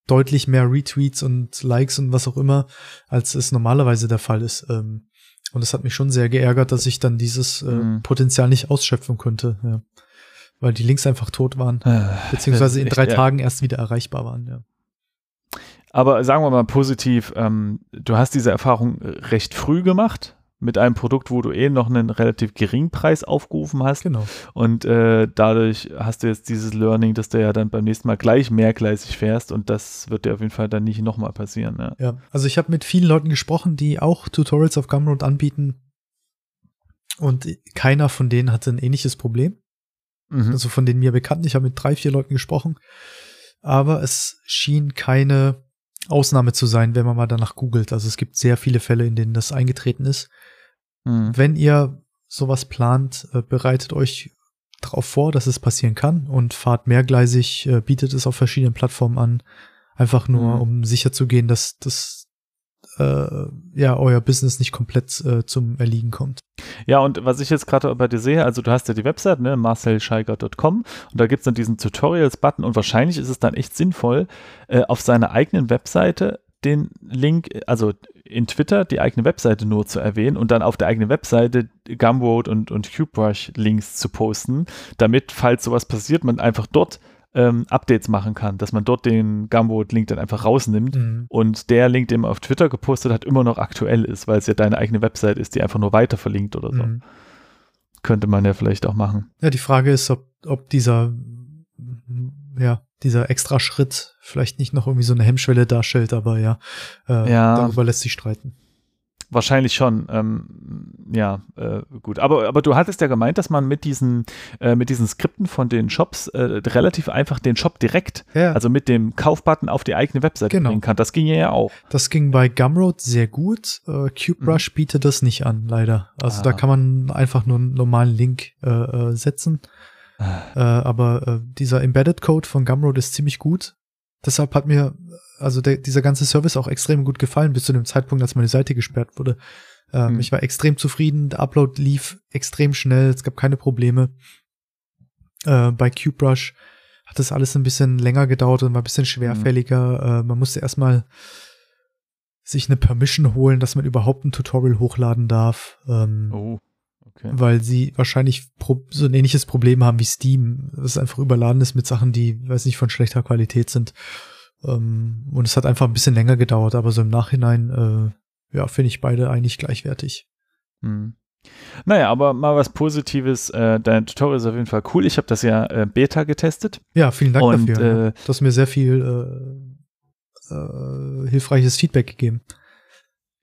deutlich mehr Retweets und Likes und was auch immer, als es normalerweise der Fall ist. Ähm, und es hat mich schon sehr geärgert, dass ich dann dieses äh, mhm. Potenzial nicht ausschöpfen konnte, ja. Weil die Links einfach tot waren, äh, beziehungsweise in drei echt, Tagen ja. erst wieder erreichbar waren, ja. Aber sagen wir mal positiv, ähm, du hast diese Erfahrung recht früh gemacht mit einem Produkt, wo du eh noch einen relativ geringen Preis aufgerufen hast. Genau. Und äh, dadurch hast du jetzt dieses Learning, dass du ja dann beim nächsten Mal gleich mehrgleisig fährst und das wird dir auf jeden Fall dann nicht nochmal passieren. Ja. ja, also ich habe mit vielen Leuten gesprochen, die auch Tutorials auf Gumroad anbieten und keiner von denen hatte ein ähnliches Problem. Mhm. Also von denen mir bekannt. Ich habe mit drei, vier Leuten gesprochen, aber es schien keine Ausnahme zu sein, wenn man mal danach googelt. Also es gibt sehr viele Fälle, in denen das eingetreten ist. Mhm. Wenn ihr sowas plant, äh, bereitet euch darauf vor, dass es passieren kann und fahrt mehrgleisig, äh, bietet es auf verschiedenen Plattformen an. Einfach nur, mhm. um sicher zu gehen, dass das äh, ja euer Business nicht komplett äh, zum Erliegen kommt. Ja, und was ich jetzt gerade bei dir sehe, also du hast ja die Website, ne, marcelscheiger.com und da gibt es dann diesen Tutorials-Button und wahrscheinlich ist es dann echt sinnvoll, äh, auf seiner eigenen Webseite den Link, also in Twitter die eigene Webseite nur zu erwähnen und dann auf der eigenen Webseite Gumroad und, und CubeBrush Links zu posten, damit, falls sowas passiert, man einfach dort ähm, Updates machen kann, dass man dort den Gumboot-Link dann einfach rausnimmt mhm. und der Link, den man auf Twitter gepostet hat, immer noch aktuell ist, weil es ja deine eigene Website ist, die einfach nur weiter verlinkt oder so. Mhm. Könnte man ja vielleicht auch machen. Ja, die Frage ist, ob, ob dieser, ja, dieser extra Schritt vielleicht nicht noch irgendwie so eine Hemmschwelle darstellt, aber ja, äh, ja. darüber lässt sich streiten. Wahrscheinlich schon, ähm, ja, äh, gut. Aber, aber du hattest ja gemeint, dass man mit diesen, äh, mit diesen Skripten von den Shops äh, relativ einfach den Shop direkt, ja. also mit dem Kaufbutton auf die eigene Webseite genau. bringen kann. Das ging ja auch. Das ging bei Gumroad sehr gut. Äh, CubeBrush mhm. bietet das nicht an, leider. Also ah. da kann man einfach nur einen normalen Link äh, äh setzen. Ah. Äh, aber äh, dieser Embedded Code von Gumroad ist ziemlich gut. Deshalb hat mir also der, dieser ganze Service auch extrem gut gefallen bis zu dem Zeitpunkt, als meine Seite gesperrt wurde. Ähm, mhm. Ich war extrem zufrieden, der Upload lief extrem schnell, es gab keine Probleme. Äh, bei QBrush hat das alles ein bisschen länger gedauert und war ein bisschen schwerfälliger. Mhm. Äh, man musste erstmal sich eine Permission holen, dass man überhaupt ein Tutorial hochladen darf. Ähm, oh. Okay. Weil sie wahrscheinlich so ein ähnliches Problem haben wie Steam, das einfach überladen ist mit Sachen, die, weiß nicht, von schlechter Qualität sind. Ähm, und es hat einfach ein bisschen länger gedauert, aber so im Nachhinein, äh, ja, finde ich beide eigentlich gleichwertig. Hm. Naja, aber mal was Positives. Äh, dein Tutorial ist auf jeden Fall cool. Ich habe das ja äh, Beta getestet. Ja, vielen Dank und, dafür. Äh, du hast mir sehr viel äh, äh, hilfreiches Feedback gegeben.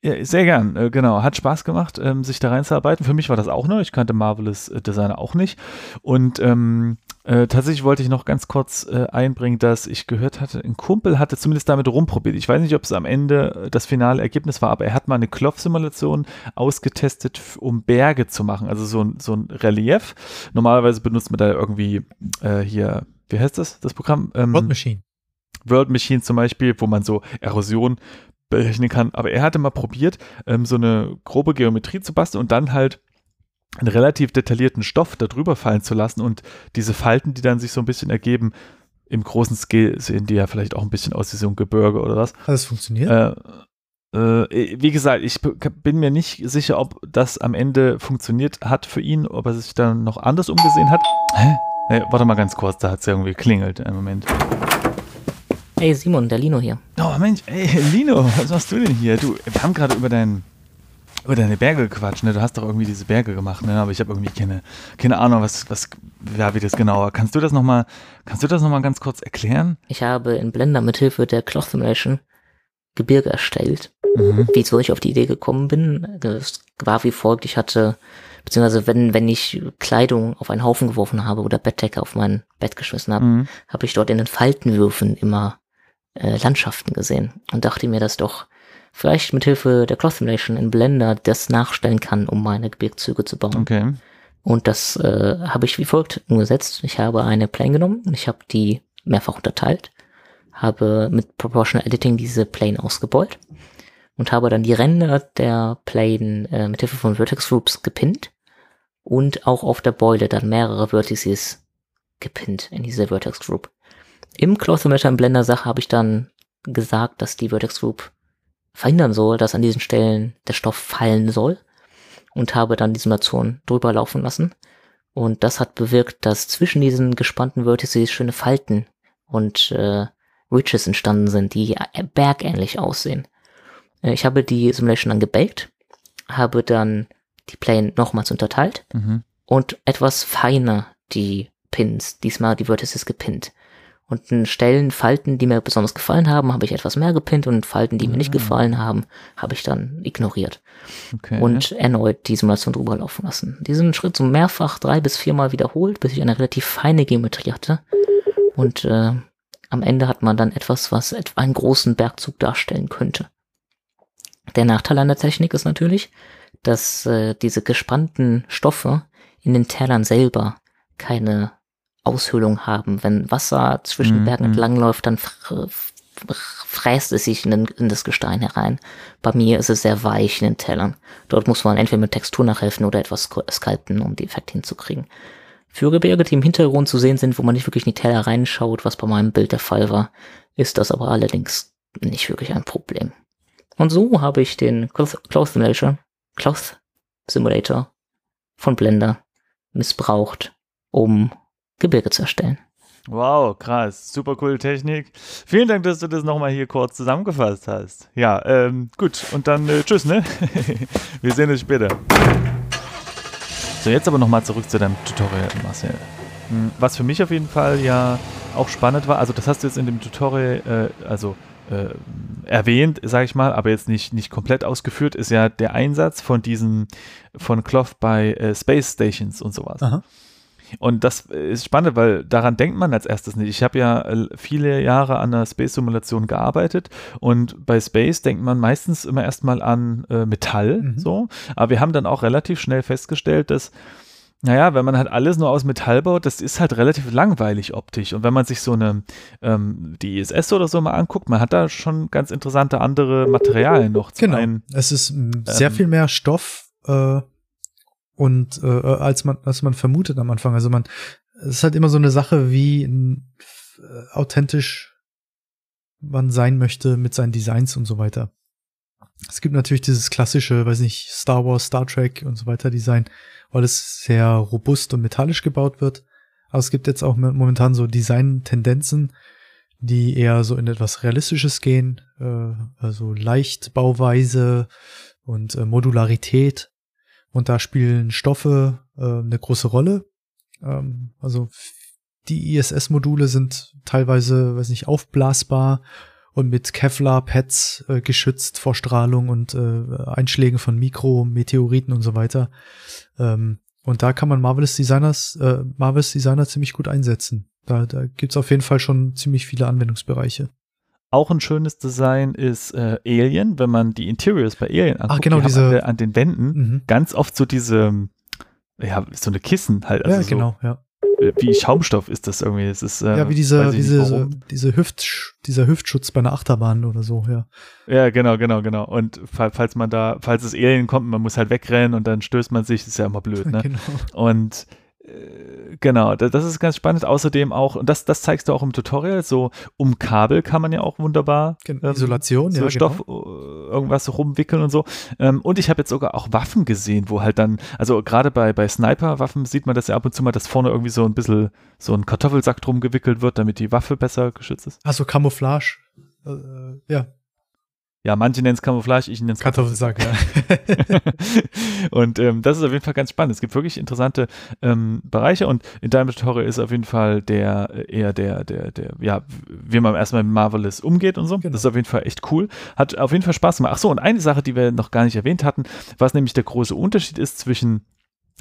Ja, sehr gern, äh, genau. Hat Spaß gemacht, ähm, sich da reinzuarbeiten. Für mich war das auch neu. Ich kannte Marvelous Designer auch nicht. Und ähm, äh, tatsächlich wollte ich noch ganz kurz äh, einbringen, dass ich gehört hatte, ein Kumpel hatte zumindest damit rumprobiert. Ich weiß nicht, ob es am Ende äh, das finale Ergebnis war, aber er hat mal eine Klopf-Simulation ausgetestet, um Berge zu machen. Also so, ein so ein Relief. Normalerweise benutzt man da irgendwie äh, hier, wie heißt das, das Programm? Ähm, World Machine. World Machine zum Beispiel, wo man so Erosion berechnen kann. Aber er hatte mal probiert, ähm, so eine grobe Geometrie zu basteln und dann halt einen relativ detaillierten Stoff darüber fallen zu lassen und diese Falten, die dann sich so ein bisschen ergeben, im großen Scale sehen die ja vielleicht auch ein bisschen aus wie so ein Gebirge oder was. Hat das funktioniert? Äh, Äh, wie gesagt, ich bin mir nicht sicher, ob das am Ende funktioniert hat für ihn, ob er sich dann noch anders umgesehen hat. Hä? Hey, warte mal ganz kurz, da hat es irgendwie klingelt. Einen Moment. Hey Simon, der Lino hier. Oh Mensch, ey Lino, was machst du denn hier? Du, wir haben gerade über deinen über deine Berge gequatscht, ne? Du hast doch irgendwie diese Berge gemacht, ne? Aber ich habe irgendwie keine, keine Ahnung, was, was, ja, wie das genauer. Kannst du das nochmal, kannst du das nochmal ganz kurz erklären? Ich habe in Blender mithilfe der Cloth Simulation Gebirge erstellt. Mhm. Wie ich auf die Idee gekommen bin, das war wie folgt, ich hatte, beziehungsweise wenn, wenn ich Kleidung auf einen Haufen geworfen habe oder Bettdecke auf mein Bett geschmissen habe, mhm. habe ich dort in den Faltenwürfen immer äh, Landschaften gesehen und dachte mir, dass doch vielleicht mit Hilfe der Cloth Simulation in Blender das nachstellen kann, um meine Gebirgszüge zu bauen. Okay. Und das äh, habe ich wie folgt umgesetzt. Ich habe eine Plane genommen und ich habe die mehrfach unterteilt, habe mit Proportional Editing diese Plane ausgebeult und habe dann die Ränder der Plane äh, mit Hilfe von Vertex Groups gepinnt und auch auf der Beule dann mehrere Vertices gepinnt in diese Vertex Group. Im Cloth Simulator im Blender Sache habe ich dann gesagt, dass die Vertex Group verhindern soll, dass an diesen Stellen der Stoff fallen soll und habe dann die Simulation drüber laufen lassen. Und das hat bewirkt, dass zwischen diesen gespannten Vertices schöne Falten und äh, Ridges entstanden sind, die bergähnlich aussehen. Äh, ich habe die Simulation dann gebaked, habe dann die Plane nochmals unterteilt mhm. und etwas feiner die Pins, diesmal die Vertices gepinnt. Und in Stellen, Falten, die mir besonders gefallen haben, habe ich etwas mehr gepinnt und Falten, die mir nicht ah. gefallen haben, habe ich dann ignoriert. Okay. Und erneut die Simulation drüber laufen lassen. Diesen Schritt so mehrfach drei bis viermal wiederholt, bis ich eine relativ feine Geometrie hatte. Und äh, am Ende hat man dann etwas, was etwa einen großen Bergzug darstellen könnte. Der Nachteil an der Technik ist natürlich, dass äh, diese gespannten Stoffe in den Tälern selber keine Aushöhlung haben. Wenn Wasser zwischen mhm. Bergen mhm. entlangläuft, dann fräst es sich in, den, in, das Gestein herein. Bei mir ist es sehr weich in den Tellern. Dort muss man entweder mit Textur nachhelfen oder etwas sculpten, um die Effekte hinzukriegen. Für Gebirge, die im Hintergrund zu sehen sind, wo man nicht wirklich in die Teller reinschaut, was bei meinem Bild der Fall war, ist das aber allerdings nicht wirklich ein Problem. Und so habe ich den Cloth Simulator, Cloth Simulator von Blender missbraucht, um Gebirge zu erstellen. Wow, krass. Super coole Technik. Vielen Dank, dass du das nochmal hier kurz zusammengefasst hast. Ja, ähm, gut. Und dann äh, tschüss, ne? Wir sehen uns später. So, jetzt aber nochmal zurück zu deinem Tutorial, Marcel. Hm, was für mich auf jeden Fall ja auch spannend war, also das hast du jetzt in dem Tutorial, äh, also äh, erwähnt, sage ich mal, aber jetzt nicht, nicht komplett ausgeführt, ist ja der Einsatz von diesen, von Cloth bei äh, Space Stations und sowas. Aha. Und das ist spannend, weil daran denkt man als erstes nicht. Ich habe ja äh, viele Jahre an der Space-Simulation gearbeitet und bei Space denkt man meistens immer erstmal an äh, Metall, mhm. so. Aber wir haben dann auch relativ schnell festgestellt, dass naja, wenn man halt alles nur aus Metall baut, das ist halt relativ langweilig optisch. Und wenn man sich so eine, ähm, die ISS oder so mal anguckt, man hat da schon ganz interessante andere Materialien noch. Zum genau. Einen, es ist sehr ähm, viel mehr Stoff, äh, und äh, als man als man vermutet am Anfang. Also man es ist halt immer so eine Sache, wie äh, authentisch man sein möchte mit seinen Designs und so weiter. Es gibt natürlich dieses klassische, weiß nicht, Star Wars, Star Trek und so weiter Design, weil es sehr robust und metallisch gebaut wird. Aber es gibt jetzt auch momentan so Design-Tendenzen, die eher so in etwas Realistisches gehen, äh, also Leichtbauweise und äh, Modularität. Und da spielen Stoffe äh, eine große Rolle. Ähm, also die ISS-Module sind teilweise, weiß nicht, aufblasbar und mit Kevlar-Pads äh, geschützt vor Strahlung und äh, Einschlägen von Mikrometeoriten und so weiter. Ähm, und da kann man Marvelous Designers, äh, Marvelous Designer ziemlich gut einsetzen. Da, da gibt's auf jeden Fall schon ziemlich viele Anwendungsbereiche. Auch ein schönes Design ist äh, Alien, wenn man die Interiors bei Alien anguckt, Ach, genau, die diese, an, den Wänden mhm. ganz oft so diese, ja, so eine Kissen halt. Also ja, so, genau, ja. Äh, wie Schaumstoff ist das irgendwie. Es ist, äh, ja, wie diese, diese, diese Hüft, dieser Hüftschutz bei einer Achterbahn oder so, ja. Ja, genau, genau, genau. Und falls man da, falls das Alien kommt, man muss halt wegrennen und dann stößt man sich, das ist ja immer blöd, ne? genau. Und Genau, das ist ganz spannend. Außerdem auch, und das, das zeigst du auch im Tutorial, so um Kabel kann man ja auch wunderbar ähm, Isolation, so ja, Stoff genau. äh, irgendwas rumwickeln und so. Ähm, und ich habe jetzt sogar auch Waffen gesehen, wo halt dann, also gerade bei, bei Sniper-Waffen sieht man das ja ab und zu mal, dass vorne irgendwie so ein bisschen so ein Kartoffelsack drum gewickelt wird, damit die Waffe besser geschützt ist. Also Camouflage. Äh, ja, Ja, manche nennen es Camouflage, ich nenne es Kartoffelsack, ja. und ähm, das ist auf jeden Fall ganz spannend. Es gibt wirklich interessante ähm, Bereiche und in deinem Tutorial ist auf jeden Fall der äh, eher der, der, der, ja, wie man erstmal mit Marvelous umgeht und so. Genau. Das ist auf jeden Fall echt cool. Hat auf jeden Fall Spaß gemacht. Ach so, und eine Sache, die wir noch gar nicht erwähnt hatten, was nämlich der große Unterschied ist zwischen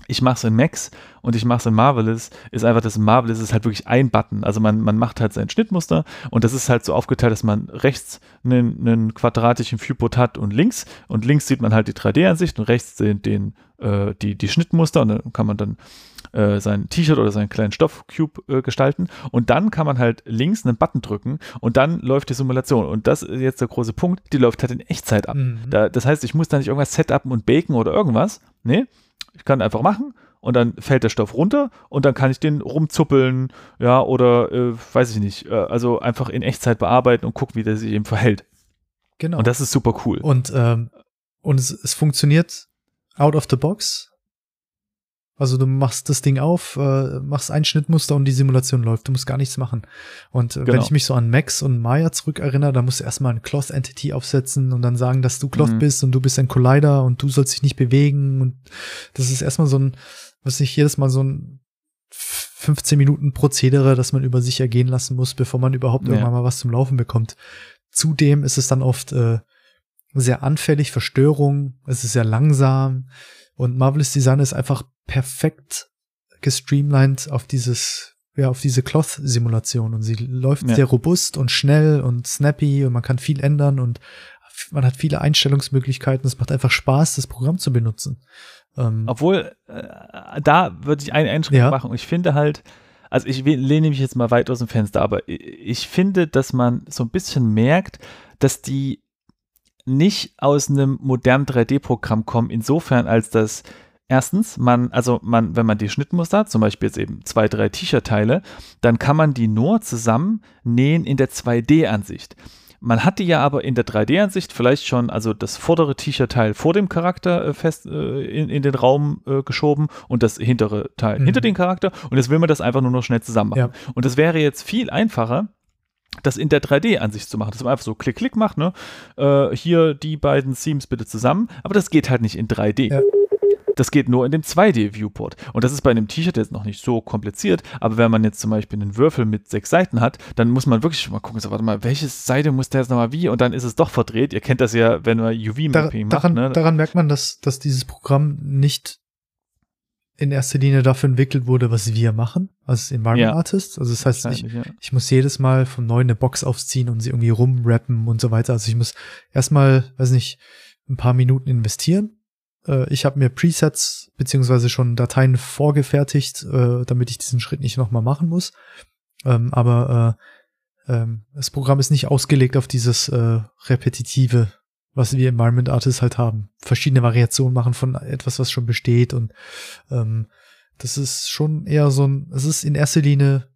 ich mache es in Max und ich mache es in Marvelous, ist einfach, dass in Marvelous ist halt wirklich ein Button. Also man, man macht halt sein Schnittmuster und das ist halt so aufgeteilt, dass man rechts einen, einen quadratischen Viewport hat und links und links sieht man halt die 3D-Ansicht und rechts den, den, äh, die, die Schnittmuster und dann kann man dann äh, sein T-Shirt oder seinen kleinen Stoffcube äh, gestalten und dann kann man halt links einen Button drücken und dann läuft die Simulation und das ist jetzt der große Punkt, die läuft halt in Echtzeit ab. Mhm. Da, das heißt, ich muss da nicht irgendwas setupen und baken oder irgendwas. Nee, ich kann einfach machen und dann fällt der Stoff runter und dann kann ich den rumzuppeln, ja, oder äh, weiß ich nicht, äh, also einfach in Echtzeit bearbeiten und gucken, wie der sich eben verhält. Genau. Und das ist super cool. Und, ähm, und es, es funktioniert out of the box. Also du machst das Ding auf, äh, machst ein Schnittmuster und die Simulation läuft. Du musst gar nichts machen. Und äh, wenn Genau. ich mich so an Max und Maya zurückerinnere, da musst du erstmal ein Cloth Entity aufsetzen und dann sagen, dass du Cloth Mhm. bist und du bist ein Collider und du sollst dich nicht bewegen. Und das ist erstmal so ein, was nicht jedes Mal so ein 15 Minuten Prozedere, das man über sich ergehen lassen muss, bevor man überhaupt Ja. irgendwann mal was zum Laufen bekommt. Zudem ist es dann oft äh, sehr anfällig für Störungen, es ist sehr langsam und Marvelous Design ist einfach perfekt gestreamlined auf dieses ja, auf diese Cloth-Simulation und sie läuft Ja. sehr robust und schnell und snappy und man kann viel ändern und man hat viele Einstellungsmöglichkeiten. Es macht einfach Spaß, das Programm zu benutzen. Ähm, Obwohl, äh, da würde ich einen Einschränkung Ja. machen. Ich finde halt, also ich lehne mich jetzt mal weit aus dem Fenster, aber ich finde, dass man so ein bisschen merkt, dass die nicht aus einem modernen 3D-Programm kommen, insofern als dass erstens, man, also man, wenn man die Schnittmuster hat, zum Beispiel jetzt eben zwei, drei T-Shirt-Teile, dann kann man die nur zusammen nähen in der 2D-Ansicht. Man hat die ja aber in der 3D-Ansicht vielleicht schon, also das vordere T-Shirt-Teil vor dem Charakter äh, fest äh, in, in den Raum äh, geschoben und das hintere Teil Mhm. hinter den Charakter und jetzt will man das einfach nur noch schnell zusammen machen. Ja. Und das wäre jetzt viel einfacher, das in der 3D-Ansicht zu machen, dass man einfach so Klick-Klick macht, ne? Äh, hier die beiden Themes bitte zusammen, aber das geht halt nicht in 3D. Ja. Das geht nur in dem 2D-Viewport. Und das ist bei einem T-Shirt jetzt noch nicht so kompliziert, aber wenn man jetzt zum Beispiel einen Würfel mit sechs Seiten hat, dann muss man wirklich schon mal gucken, so, warte mal, welche Seite muss der jetzt nochmal wie? Und dann ist es doch verdreht. Ihr kennt das ja, wenn man UV-Mapping macht. daran, Ne? daran merkt man, dass, dass dieses Programm nicht in erster Linie dafür entwickelt wurde, was wir machen, als Environment Ja. Artists. Also das heißt, ich, ja. ich muss jedes Mal vom Neuen eine Box aufziehen und sie irgendwie rumrappen und so weiter. Also ich muss erstmal, weiß nicht, ein paar Minuten investieren. Äh, ich habe mir Presets beziehungsweise schon Dateien vorgefertigt, äh, damit ich diesen Schritt nicht nochmal machen muss. Ähm, aber äh, ähm, das Programm ist nicht ausgelegt auf dieses äh, repetitive, was wir Environment Artists halt haben. Verschiedene Variationen machen von etwas, was schon besteht und ähm, das ist schon eher so ein, es ist in erster Linie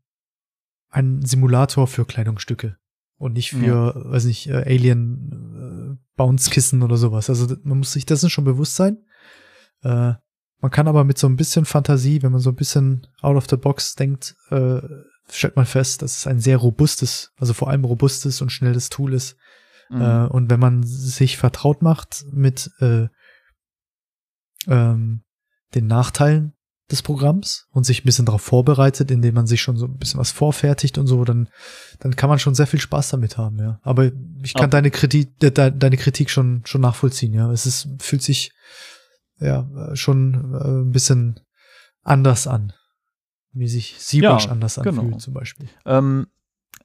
ein Simulator für Kleidungsstücke und nicht für, weiß nicht, äh, Alien äh, Bounce-Kissen oder sowas. Also man muss sich dessen schon bewusst sein. Äh, man kann aber mit so ein bisschen Fantasie, wenn man so ein bisschen out of the box denkt, äh, stellt man fest, dass es ein sehr robustes, also vor allem robustes und schnelles Tool ist. Mhm. Äh, und wenn man sich vertraut macht mit äh, ähm, den Nachteilen des Programms und sich ein bisschen darauf vorbereitet, indem man sich schon so ein bisschen was vorfertigt und so, dann, dann kann man schon sehr viel Spaß damit haben, ja. Aber ich kann Auch- deine Kritik, de, de, deine Kritik schon, schon nachvollziehen, ja. Es ist, fühlt sich, ja, schon äh, ein bisschen anders an. Wie sich Siebrush Ja, anders genau. anfühlt, zum Beispiel. Ähm,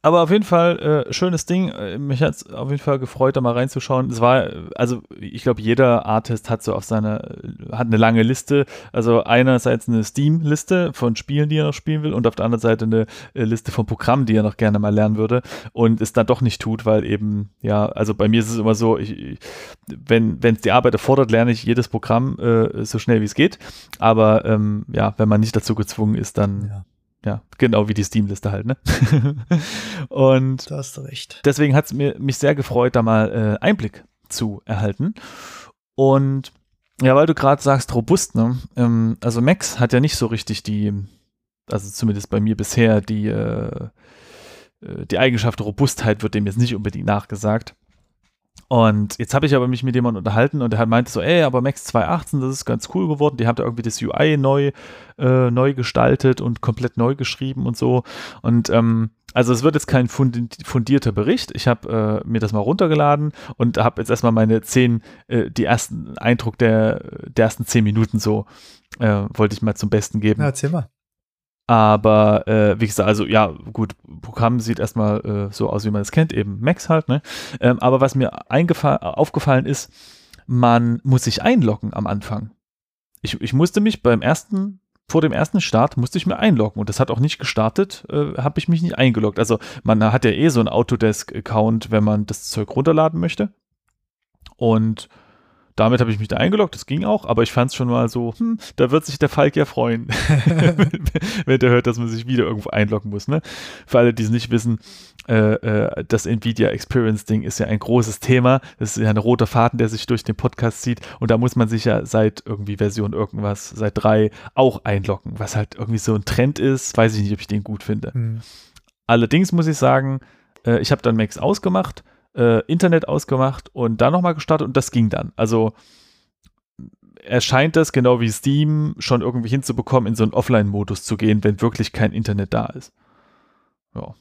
aber auf jeden Fall äh, schönes Ding. Äh, mich hat es auf jeden Fall gefreut, da mal reinzuschauen. Es war, also ich glaube, jeder Artist hat so auf seiner, hat eine lange Liste. Also einerseits eine Steam-Liste von Spielen, die er noch spielen will, und auf der anderen Seite eine äh, Liste von Programmen, die er noch gerne mal lernen würde und es dann doch nicht tut, weil eben, ja, also bei mir ist es immer so, ich, wenn es die Arbeit erfordert, lerne ich jedes Programm äh, so schnell wie es geht. Aber ähm, ja, wenn man nicht dazu gezwungen ist, dann. Ja ja, genau wie die Steam-Liste halt, ne? und da hast du recht. deswegen hat es mich sehr gefreut, da mal äh, Einblick zu erhalten. Und ja, weil du gerade sagst, robust, ne? Ähm, also Max hat ja nicht so richtig die, also zumindest bei mir bisher, die, äh, äh die Eigenschaft Robustheit wird dem jetzt nicht unbedingt nachgesagt. Und jetzt habe ich aber mich mit jemandem unterhalten und der meinte so, ey, aber Max 2.18, das ist ganz cool geworden. Die haben da irgendwie das UI neu, äh, neu gestaltet und komplett neu geschrieben und so. Und ähm, also es wird jetzt kein fundierter Bericht. Ich habe äh, mir das mal runtergeladen und habe jetzt erstmal meine zehn, äh, die ersten Eindruck der, der ersten zehn Minuten so, äh, wollte ich mal zum Besten geben. Ja, erzähl mal. Aber äh, wie gesagt, also ja, gut, Programm sieht erstmal äh, so aus, wie man es kennt, eben Max halt, ne? Ähm, aber was mir aufgefallen ist, man muss sich einloggen am Anfang. Ich, ich musste mich beim ersten, vor dem ersten Start, musste ich mir einloggen und das hat auch nicht gestartet, äh, habe ich mich nicht eingeloggt. Also man hat ja eh so einen Autodesk-Account, wenn man das Zeug runterladen möchte. Und damit habe ich mich da eingeloggt, das ging auch, aber ich fand es schon mal so, hm, da wird sich der Falk ja freuen, wenn der hört, dass man sich wieder irgendwo einloggen muss. Ne? Für alle, die es nicht wissen, äh, äh, das Nvidia Experience Ding ist ja ein großes Thema. Das ist ja ein roter Faden, der sich durch den Podcast zieht. Und da muss man sich ja seit irgendwie Version irgendwas, seit drei auch einloggen, was halt irgendwie so ein Trend ist. Weiß ich nicht, ob ich den gut finde. Hm. Allerdings muss ich sagen, äh, ich habe dann Max ausgemacht äh, Internet ausgemacht und dann nochmal gestartet und das ging dann. Also erscheint das genau wie Steam schon irgendwie hinzubekommen, in so einen Offline-Modus zu gehen, wenn wirklich kein Internet da ist. Ja.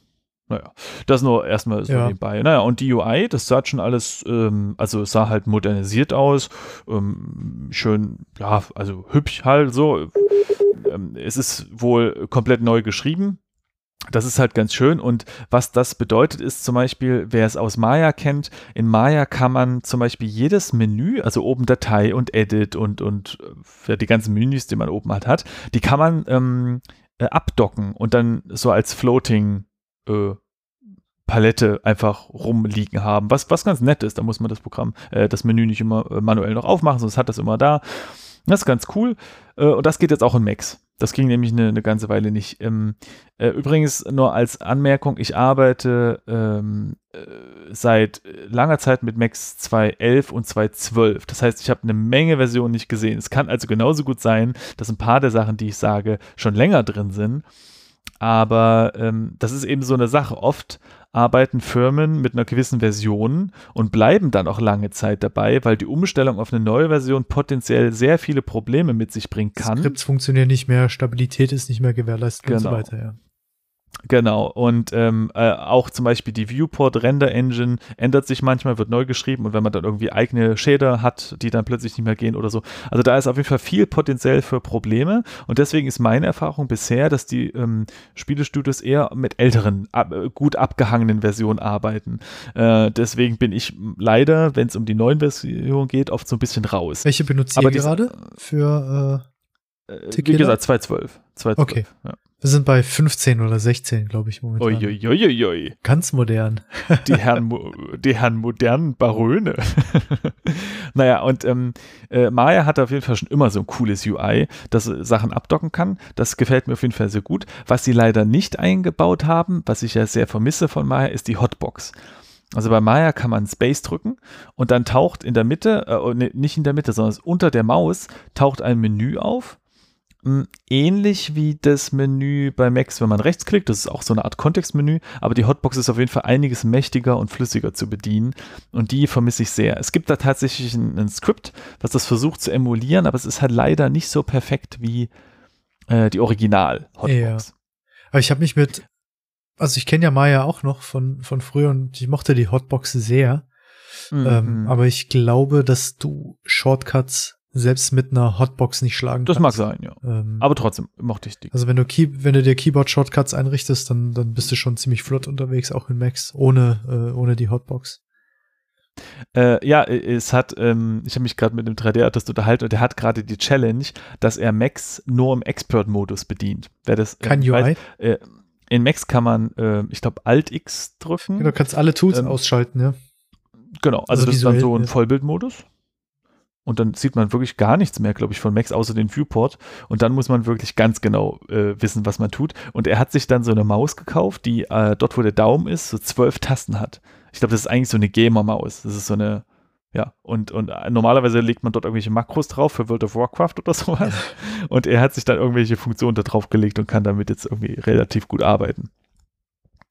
Naja, das nur erstmal so ja. nebenbei. Naja, und die UI, das sah schon alles, ähm, also es sah halt modernisiert aus, ähm, schön, ja, also hübsch halt so. Ähm, es ist wohl komplett neu geschrieben, das ist halt ganz schön und was das bedeutet ist zum Beispiel, wer es aus Maya kennt, in Maya kann man zum Beispiel jedes Menü, also oben Datei und Edit und, und äh, die ganzen Menüs, die man oben halt hat, die kann man ähm, äh, abdocken und dann so als Floating äh, Palette einfach rumliegen haben, was, was ganz nett ist. Da muss man das Programm, äh, das Menü nicht immer äh, manuell noch aufmachen, sonst hat das immer da. Das ist ganz cool. Äh, und das geht jetzt auch in Max. Das ging nämlich eine, eine ganze Weile nicht. Ähm, äh, übrigens nur als Anmerkung, ich arbeite ähm, äh, seit langer Zeit mit Max 2.11 und 2.12. Das heißt, ich habe eine Menge Versionen nicht gesehen. Es kann also genauso gut sein, dass ein paar der Sachen, die ich sage, schon länger drin sind. Aber ähm, das ist eben so eine Sache. Oft arbeiten Firmen mit einer gewissen Version und bleiben dann auch lange Zeit dabei, weil die Umstellung auf eine neue Version potenziell sehr viele Probleme mit sich bringen kann. Skripts funktionieren nicht mehr, Stabilität ist nicht mehr gewährleistet genau. und so genau. weiter, ja. Genau, und ähm, äh, auch zum Beispiel die Viewport-Render-Engine ändert sich manchmal, wird neu geschrieben und wenn man dann irgendwie eigene Shader hat, die dann plötzlich nicht mehr gehen oder so. Also da ist auf jeden Fall viel Potenzial für Probleme und deswegen ist meine Erfahrung bisher, dass die ähm, Spielestudios eher mit älteren, ab, gut abgehangenen Versionen arbeiten. Äh, deswegen bin ich leider, wenn es um die neuen Versionen geht, oft so ein bisschen raus. Welche benutzt ihr gerade für äh, äh Wie gesagt, 2.12. 2.12 okay. Ja. Wir sind bei 15 oder 16, glaube ich, momentan. Uiuiuiui. Ganz modern. Die Herren, die Herren modernen Barone. naja, und ähm, äh, Maya hat auf jeden Fall schon immer so ein cooles UI, das Sachen abdocken kann. Das gefällt mir auf jeden Fall sehr gut. Was sie leider nicht eingebaut haben, was ich ja sehr vermisse von Maya, ist die Hotbox. Also bei Maya kann man Space drücken und dann taucht in der Mitte, äh, ne, nicht in der Mitte, sondern unter der Maus taucht ein Menü auf ähnlich wie das Menü bei Max, wenn man rechtsklickt. Das ist auch so eine Art Kontextmenü, aber die Hotbox ist auf jeden Fall einiges mächtiger und flüssiger zu bedienen und die vermisse ich sehr. Es gibt da tatsächlich ein, ein Skript, was das versucht zu emulieren, aber es ist halt leider nicht so perfekt wie äh, die Original-Hotbox. Ja. Aber ich habe mich mit, also ich kenne ja Maya auch noch von, von früher und ich mochte die Hotbox sehr. Mhm. Ähm, aber ich glaube, dass du Shortcuts selbst mit einer Hotbox nicht schlagen Das kannst. mag sein, ja. Ähm, Aber trotzdem mochte ich die. also wenn du Key wenn du dir Keyboard-Shortcuts einrichtest, dann, dann bist du schon ziemlich flott unterwegs, auch in Macs, ohne, äh, ohne die Hotbox. Äh, ja, es hat, ähm, ich habe mich gerade mit dem 3D-Artist unterhalten und der hat gerade die Challenge, dass er Macs nur im Expert-Modus bedient. Wer das, Kein äh, UI. weiß, äh, in Macs kann man, äh, ich glaube, Alt-X drücken. Du kannst alle Tools Ähm, ausschalten, ja. Genau, also, Also das ist dann so ein ja. Vollbildmodus. Und dann sieht man wirklich gar nichts mehr, glaube ich, von Max, außer den Viewport. Und dann muss man wirklich ganz genau äh, wissen, was man tut. Und er hat sich dann so eine Maus gekauft, die äh, dort, wo der Daumen ist, so zwölf Tasten hat. Ich glaube, das ist eigentlich so eine Gamer-Maus. Das ist so eine, ja, und, und äh, normalerweise legt man dort irgendwelche Makros drauf für World of Warcraft oder sowas. Und er hat sich dann irgendwelche Funktionen da drauf gelegt und kann damit jetzt irgendwie relativ gut arbeiten.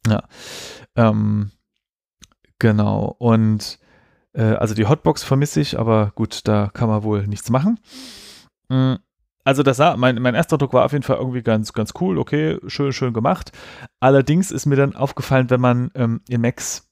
Ja. Ähm, genau. Und also die Hotbox vermisse ich, aber gut, da kann man wohl nichts machen. Mm, Also das sah, mein, mein erster Druck war auf jeden Fall irgendwie ganz, ganz cool, okay, schön, schön gemacht. Allerdings ist mir dann aufgefallen, wenn man ähm, in Max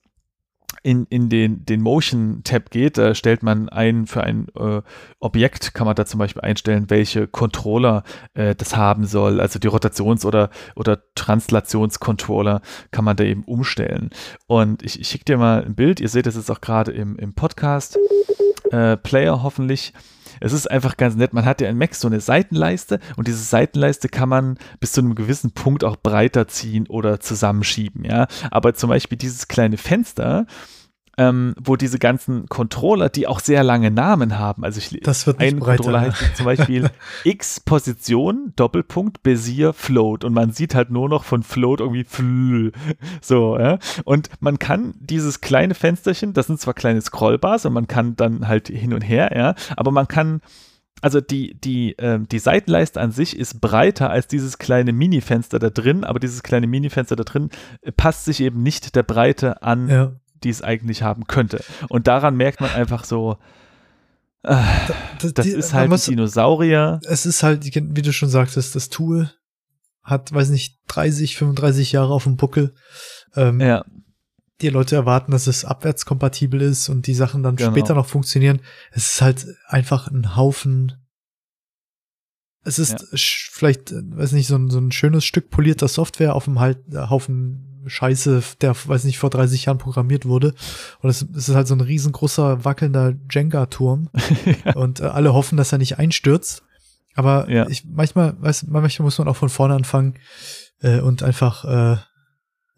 in, in den, den Motion-Tab geht, da stellt man ein, für ein äh, Objekt kann man da zum Beispiel einstellen, welche Controller äh, das haben soll, also die Rotations- oder, oder Translationscontroller kann man da eben umstellen. Und ich, ich schicke dir mal ein Bild, ihr seht es jetzt auch gerade im, im Podcast, äh, Player hoffentlich. Es ist einfach ganz nett. Man hat ja in Mac so eine Seitenleiste und diese Seitenleiste kann man bis zu einem gewissen Punkt auch breiter ziehen oder zusammenschieben, ja. Aber zum Beispiel dieses kleine Fenster, ähm, wo diese ganzen Controller, die auch sehr lange Namen haben, also ich Das wird ein breiter. Controller heißt zum Beispiel X-Position, Doppelpunkt, Bezier, Float. Und man sieht halt nur noch von Float irgendwie Fl. So, ja. Und man kann dieses kleine Fensterchen, das sind zwar kleine Scrollbars und man kann dann halt hin und her, ja, aber man kann also die, die, ähm, die Seitenleiste an sich ist breiter als dieses kleine Mini-Fenster da drin, aber dieses kleine Mini-Fenster da drin äh, passt sich eben nicht der Breite an, Ja. Die es eigentlich haben könnte. Und daran merkt man einfach so, äh, Das, das die- ist halt muss- Dinosaurier. es ist halt, wie du schon sagtest, das Tool hat, weiß nicht, 30, 35 Jahre auf dem Buckel. Ähm, Ja, Die Leute erwarten, dass es abwärtskompatibel ist und die Sachen dann Genau. später noch funktionieren. Es ist halt einfach ein Haufen. Es ist sch- vielleicht, äh, weiß nicht, so ein, so ein schönes Stück polierter Software auf dem halt, äh, Haufen Scheiße, der, weiß nicht, vor 30 Jahren programmiert wurde. Und es, ist halt so ein riesengroßer, wackelnder Jenga-Turm. und äh, alle hoffen, dass er nicht einstürzt. Aber Ja. ich, manchmal, weiß, manchmal muss man auch von vorne anfangen äh, und einfach, äh,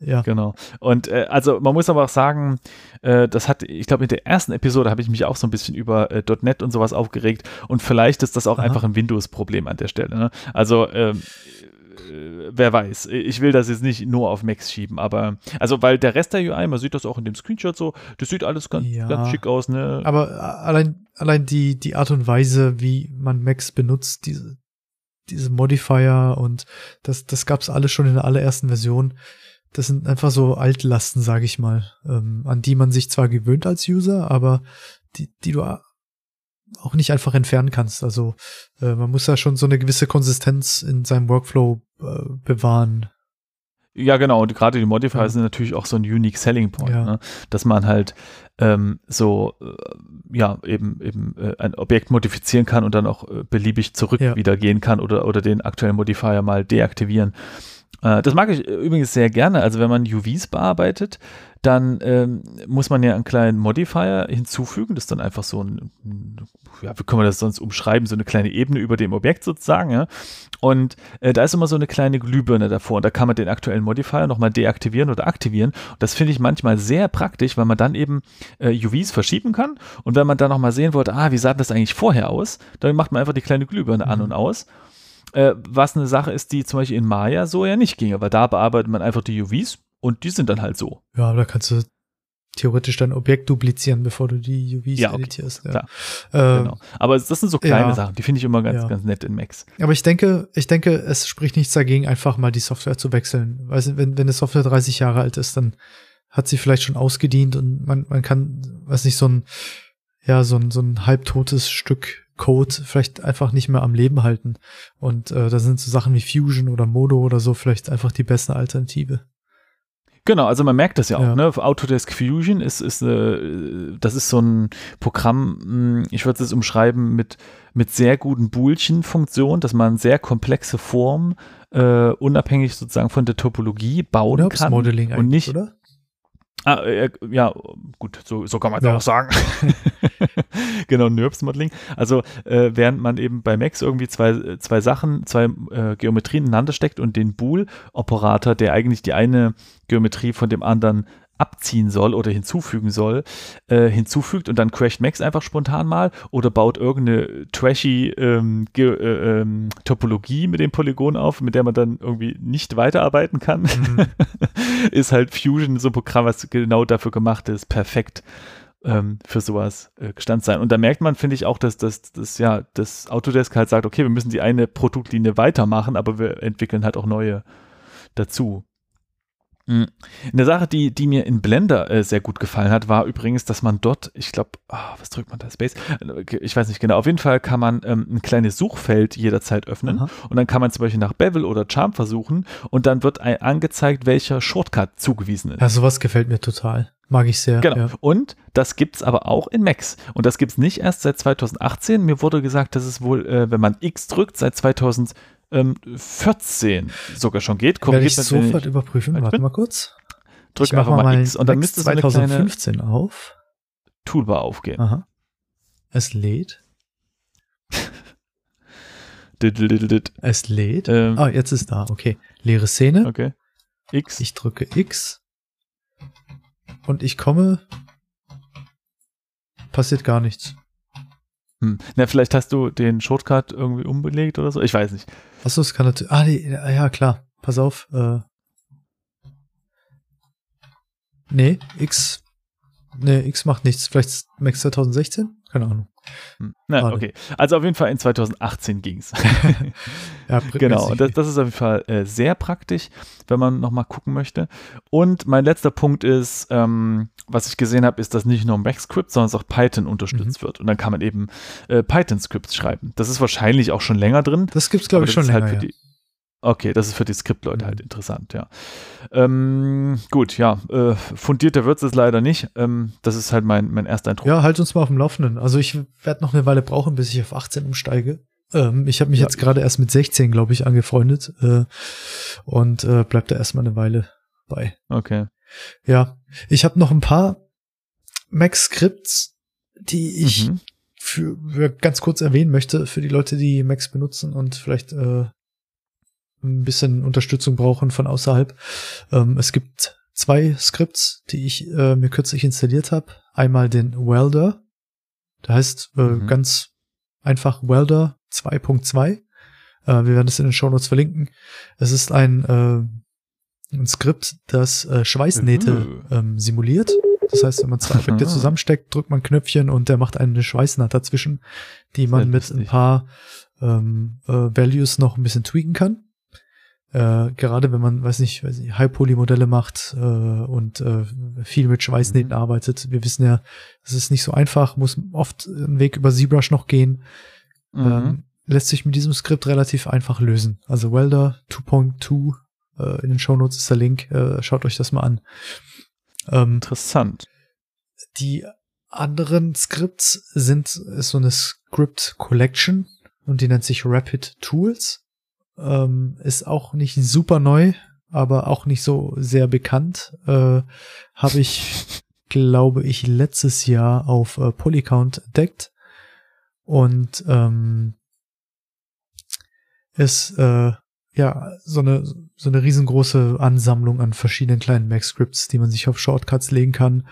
ja, Genau. Und äh, also man muss aber auch sagen, äh, das hat, ich glaube, in der ersten Episode habe ich mich auch so ein bisschen über äh, .NET und sowas aufgeregt und vielleicht ist das auch Aha. einfach ein Windows-Problem an der Stelle. Ne? Also ähm, äh, wer weiß, ich will das jetzt nicht nur auf Macs schieben, aber also weil der Rest der UI, man sieht das auch in dem Screenshot so, das sieht alles ganz, Ja. ganz schick aus, ne? Aber äh, allein, allein die, die Art und Weise, wie man Macs benutzt, diese, diese Modifier und das, das gab's alles schon in der allerersten Version. Das sind einfach so Altlasten, sage ich mal, ähm, an die man sich zwar gewöhnt als User, aber die, die du auch nicht einfach entfernen kannst. Also äh, man muss ja schon so eine gewisse Konsistenz in seinem Workflow äh, bewahren. Ja, genau. Und gerade die Modifier Ja. sind natürlich auch so ein unique selling point, Ja. ne? dass man halt ähm, so, äh, ja, eben, eben äh, ein Objekt modifizieren kann und dann auch äh, beliebig zurück Ja. wieder gehen kann oder, oder den aktuellen Modifier mal deaktivieren. Äh, das mag ich äh, übrigens sehr gerne. Also wenn man UVs bearbeitet, dann ähm, muss man ja einen kleinen Modifier hinzufügen. Das ist dann einfach so ein, ja, wie können wir das sonst umschreiben? So eine kleine Ebene über dem Objekt sozusagen, ja. Und äh, da ist immer so eine kleine Glühbirne davor. Und da kann man den aktuellen Modifier nochmal deaktivieren oder aktivieren. Und das finde ich manchmal sehr praktisch, weil man dann eben äh, UVs verschieben kann. Und wenn man dann nochmal sehen wollte, ah, wie sah das eigentlich vorher aus, dann macht man einfach die kleine Glühbirne an Mhm. und aus. Äh, was eine Sache ist, die zum Beispiel in Maya so ja nicht ginge, weil da bearbeitet man einfach die UVs und die sind dann halt so. Ja, aber da kannst du theoretisch dein Objekt duplizieren, bevor du die UVs Ja, okay, editierst. Ja. Ähm, Genau. Aber das sind so kleine ja. Sachen, die finde ich immer ganz, Ja. ganz nett in Macs. Aber ich denke, ich denke, es spricht nichts dagegen, einfach mal die Software zu wechseln. Weißt du, wenn, wenn eine Software 30 Jahre alt ist, dann hat sie vielleicht schon ausgedient und man, man kann, weiß nicht, so ein, ja, so ein, so ein halbtotes Stück Code vielleicht einfach nicht mehr am Leben halten. Und äh, da sind so Sachen wie Fusion oder Modo oder so vielleicht einfach die beste Alternative. Genau, also man merkt das ja auch, Ja. ne? Autodesk Fusion ist, ist äh, das ist so ein Programm, mh, ich würde es umschreiben mit, mit sehr guten Boolchen-Funktionen, dass man sehr komplexe Formen äh, unabhängig sozusagen von der Topologie bauen Oder kann. Modeling und nicht, oder? Ah, äh, ja, gut, so, so kann man es Ja. auch sagen. genau, NURBS Modeling. Also, äh, während man eben bei Max irgendwie zwei, zwei Sachen, zwei äh, Geometrien ineinander steckt und den Bool-Operator, der eigentlich die eine Geometrie von dem anderen abziehen soll oder hinzufügen soll, äh, hinzufügt und dann crasht Max einfach spontan mal oder baut irgendeine trashy ähm, äh, ähm, Topologie mit dem Polygon auf, mit der man dann irgendwie nicht weiterarbeiten kann Mhm. ist halt Fusion so ein Programm, was genau dafür gemacht ist, perfekt ähm, für sowas äh, gestand sein. Und da merkt man, finde ich, auch, dass das, das ja, das Autodesk halt sagt, okay, wir müssen die eine Produktlinie weitermachen, aber wir entwickeln halt auch neue dazu. Mhm. Eine Sache, die, die mir in Blender äh, sehr gut gefallen hat, war übrigens, dass man dort, ich glaube, was drückt man da? Space? Äh, Ich weiß nicht genau. Auf jeden Fall kann man ähm, ein kleines Suchfeld jederzeit öffnen Aha. und dann kann man zum Beispiel nach Bevel oder Charm versuchen und dann wird angezeigt, welcher Shortcut zugewiesen ist. Ja, sowas gefällt mir total. Mag ich sehr. Genau. Ja. Und das gibt's aber auch in Max. Und das gibt's nicht erst seit 2018. Mir wurde gesagt, dass es wohl, äh, wenn man X drückt, seit 2014 sogar schon geht. Werde ich sofort überprüfen. Warte bin- mal kurz. drück ich mache mal, mal X und dann müsste so eine kleine 2015 auf. Toolbar aufgehen. Aha. Es lädt. Es lädt. Ähm, Ah, jetzt ist da. Okay. Leere Szene. Okay. X. Ich drücke X. Und ich komme. Passiert gar nichts. Hm. Na, vielleicht hast du den Shortcut irgendwie umbelegt oder so. Ich weiß nicht. Achso, es kann natürlich. Ah, nee, ja, klar. Pass auf. Äh. Nee, X. Nee, X macht nichts. Vielleicht Max 2016? Keine Ahnung. Hm. Na, Schade. okay. Also auf jeden Fall in 2018 ging's. Ja, bringt mir Genau, nicht das, das ist auf jeden Fall äh, sehr praktisch, wenn man nochmal gucken möchte. Und mein letzter Punkt ist, ähm, was ich gesehen habe, ist, dass nicht nur MaxScript, sondern auch Python unterstützt Mhm. wird. Und dann kann man eben äh, Python-Scripts schreiben. Das ist wahrscheinlich auch schon länger drin. Das gibt's, glaube aber ich, schon ist länger. halt ja. die, Okay, das ist für die Skriptleute Mhm. halt interessant, ja. Ähm, gut, ja, äh, fundierter wird es leider nicht. Ähm, das ist halt mein, mein erster Eindruck. Ja, halt uns mal auf dem Laufenden. Also ich werde noch eine Weile brauchen, bis ich auf 18 umsteige. Ähm, ich habe mich Ja. jetzt gerade erst mit 16, glaube ich, angefreundet äh, und äh, bleib da erstmal eine Weile bei. Okay. Ja, ich habe noch ein paar Mac-Scripts, die ich Mhm. für, für ganz kurz erwähnen möchte für die Leute, die Macs benutzen und vielleicht äh, ein bisschen Unterstützung brauchen von außerhalb. Ähm, es gibt zwei Skripts, die ich äh, mir kürzlich installiert habe. Einmal den Welder, der heißt äh, Mhm. ganz einfach Welder 2.2. Äh, wir werden es in den Shownotes verlinken. Es ist ein, äh, ein Skript, das äh, Schweißnähte ähm, simuliert. Das heißt, wenn man zwei Objekte Aha. zusammensteckt, drückt man Knöpfchen und der macht eine Schweißnaht dazwischen, die man mit ein paar ähm, äh, Values noch ein bisschen tweaken kann. Äh, gerade wenn man, weiß nicht, weiß nicht High-Poly-Modelle macht äh, und äh, viel mit Schweißnähten Mhm. arbeitet. Wir wissen ja, es ist nicht so einfach, muss oft einen Weg über ZBrush noch gehen. Mhm. Ähm, lässt sich mit diesem Skript relativ einfach lösen. Also Welder 2.2 äh, in den Shownotes ist der Link. Äh, schaut euch das mal an. Ähm, Interessant. die anderen Scripts sind ist so eine Script Collection und die nennt sich Rapid Tools. Ähm, ist auch nicht super neu, aber auch nicht so sehr bekannt. Äh, Habe ich, glaube ich, letztes Jahr auf äh, Polycount entdeckt und ähm, ist äh, ja so eine so eine riesengroße Ansammlung an verschiedenen kleinen Mac-Scripts, die man sich auf Shortcuts legen kann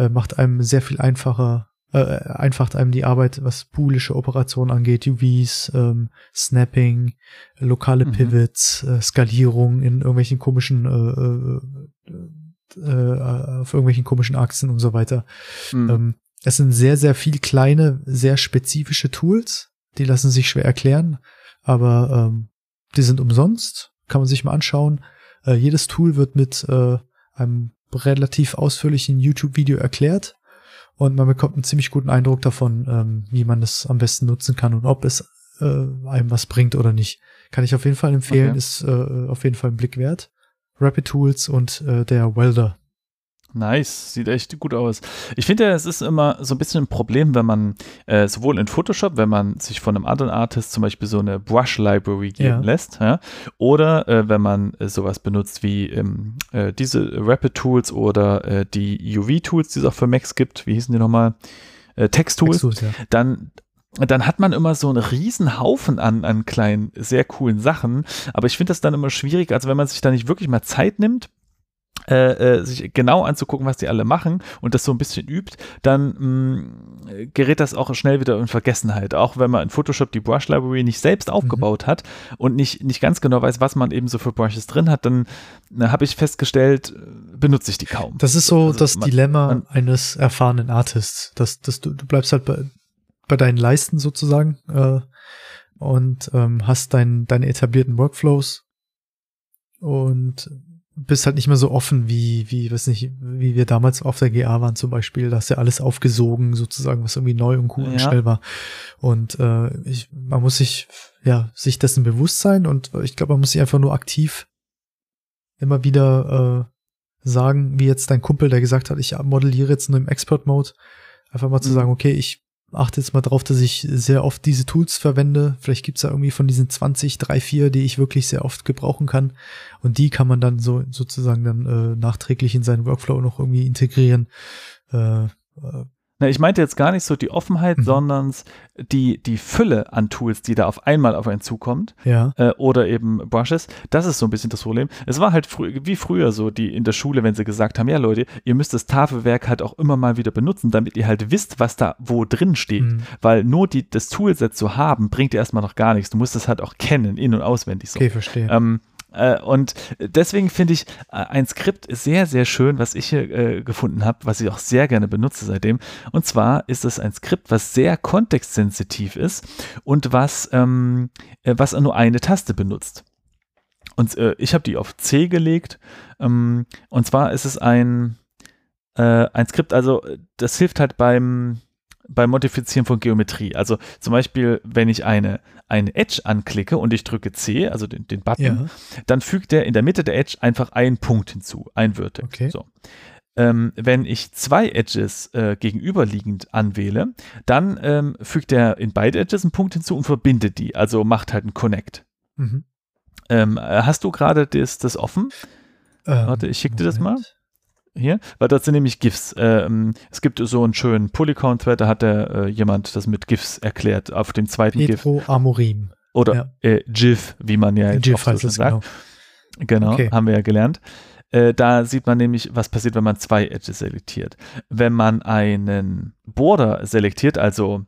äh, macht einem sehr viel einfacher, äh, einfacht einem die Arbeit, was boolische Operationen angeht, UVs, ähm, Snapping, lokale Mhm. Pivots, äh, Skalierung in irgendwelchen komischen, äh, äh, äh, auf irgendwelchen komischen Achsen und so weiter. Mhm. Ähm, es sind sehr, sehr viel kleine, sehr spezifische Tools, die lassen sich schwer erklären, aber ähm, die sind umsonst, kann man sich mal anschauen. Äh, jedes Tool wird mit äh, einem relativ ausführlichen YouTube-Video erklärt und man bekommt einen ziemlich guten Eindruck davon, ähm, wie man es am besten nutzen kann und ob es äh, einem was bringt oder nicht. Kann ich auf jeden Fall empfehlen, Okay. ist äh, auf jeden Fall ein Blick wert. Rapid Tools und äh, der Welder. Nice, sieht echt gut aus. Ich finde, es ist immer so ein bisschen ein Problem, wenn man äh, sowohl in Photoshop, wenn man sich von einem anderen Artist zum Beispiel so eine Brush Library geben Ja. lässt, ja, oder äh, wenn man äh, sowas benutzt wie ähm, äh, diese Rapid Tools oder äh, die UV Tools, die es auch für Macs gibt, wie hießen die nochmal? Äh, Text Tools Tools, ja. dann, dann hat man immer so einen riesen Haufen an, an kleinen, sehr coolen Sachen. Aber ich finde das dann immer schwierig, also wenn man sich da nicht wirklich mal Zeit nimmt, äh, äh, sich genau anzugucken, was die alle machen und das so ein bisschen übt, dann mh, gerät das auch schnell wieder in Vergessenheit. Auch wenn man in Photoshop die Brush Library nicht selbst aufgebaut hat und nicht, nicht ganz genau weiß, was man eben so für Brushes drin hat, dann habe ich festgestellt, benutze ich die kaum. Das ist so Also das man- Dilemma man- eines erfahrenen Artists. Dass, dass du, du bleibst halt bei, bei deinen Leisten sozusagen äh, und ähm, hast dein, deine etablierten Workflows und bist halt nicht mehr so offen wie, wie, weiß nicht, wie wir damals auf der GA waren zum Beispiel. Da hast ja alles aufgesogen, sozusagen, was irgendwie neu und cool und Ja. schnell war. Und äh, ich, man muss sich, ja, sich dessen bewusst sein und ich glaube, man muss sich einfach nur aktiv immer wieder äh, sagen, wie jetzt dein Kumpel, der gesagt hat, ich modelliere jetzt nur im Expert-Mode, einfach mal zu Mhm. sagen, okay, ich achte jetzt mal drauf, dass ich sehr oft diese Tools verwende. Vielleicht gibt's da irgendwie von diesen 20, 3, 4, die ich wirklich sehr oft gebrauchen kann. Und die kann man dann so sozusagen dann äh, nachträglich in seinen Workflow noch irgendwie integrieren. Äh, äh, Na, ich meinte jetzt gar nicht so die Offenheit, Mhm. sondern die, die Fülle an Tools, die da auf einmal auf einen zukommt. ja. äh, oder eben Brushes. Das ist so ein bisschen das Problem. Es war halt frü wie früher so, die in der Schule, wenn sie gesagt haben, ja Leute, ihr müsst das Tafelwerk halt auch immer mal wieder benutzen, damit ihr halt wisst, was da wo drin steht. Mhm. Weil nur die, das Toolset zu haben, bringt dir erstmal noch gar nichts. Du musst es halt auch kennen, in- und auswendig so. Okay, verstehe. Ähm, äh, und deswegen finde ich äh, ein Skript sehr, sehr schön, was ich hier äh, gefunden habe, was ich auch sehr gerne benutze seitdem. Und zwar ist es ein Skript, was sehr kontextsensitiv ist und was, ähm, äh, was nur eine Taste benutzt. Und äh, ich habe die auf C gelegt. Ähm, und zwar ist es ein, äh, ein Skript, also äh, das hilft halt beim, beim Modifizieren von Geometrie. Also zum Beispiel, wenn ich eine, eine Edge anklicke und ich drücke C, also den, den Button, ja, dann fügt er in der Mitte der Edge einfach einen Punkt hinzu, ein Vertex. Okay. So. Ähm, wenn ich zwei Edges äh, gegenüberliegend anwähle, dann ähm, fügt er in beide Edges einen Punkt hinzu und verbindet die, also macht halt einen Connect. mhm. Ähm, äh, hast du gerade das, das offen? ähm, Warte, ich schick dir das mal. Hier, weil dort sind nämlich GIFs. Ähm, es gibt so einen schönen Polycount-Thread, da hat der, äh, jemand das mit GIFs erklärt auf dem zweiten GIF. Pedro Amorim. Oder ja. äh, GIF, wie man ja jetzt GIF so heißt es sagt. genau. Genau, Okay. haben wir ja gelernt. Äh, da sieht man nämlich, was passiert, wenn man zwei Edges selektiert. Wenn man einen Border selektiert, also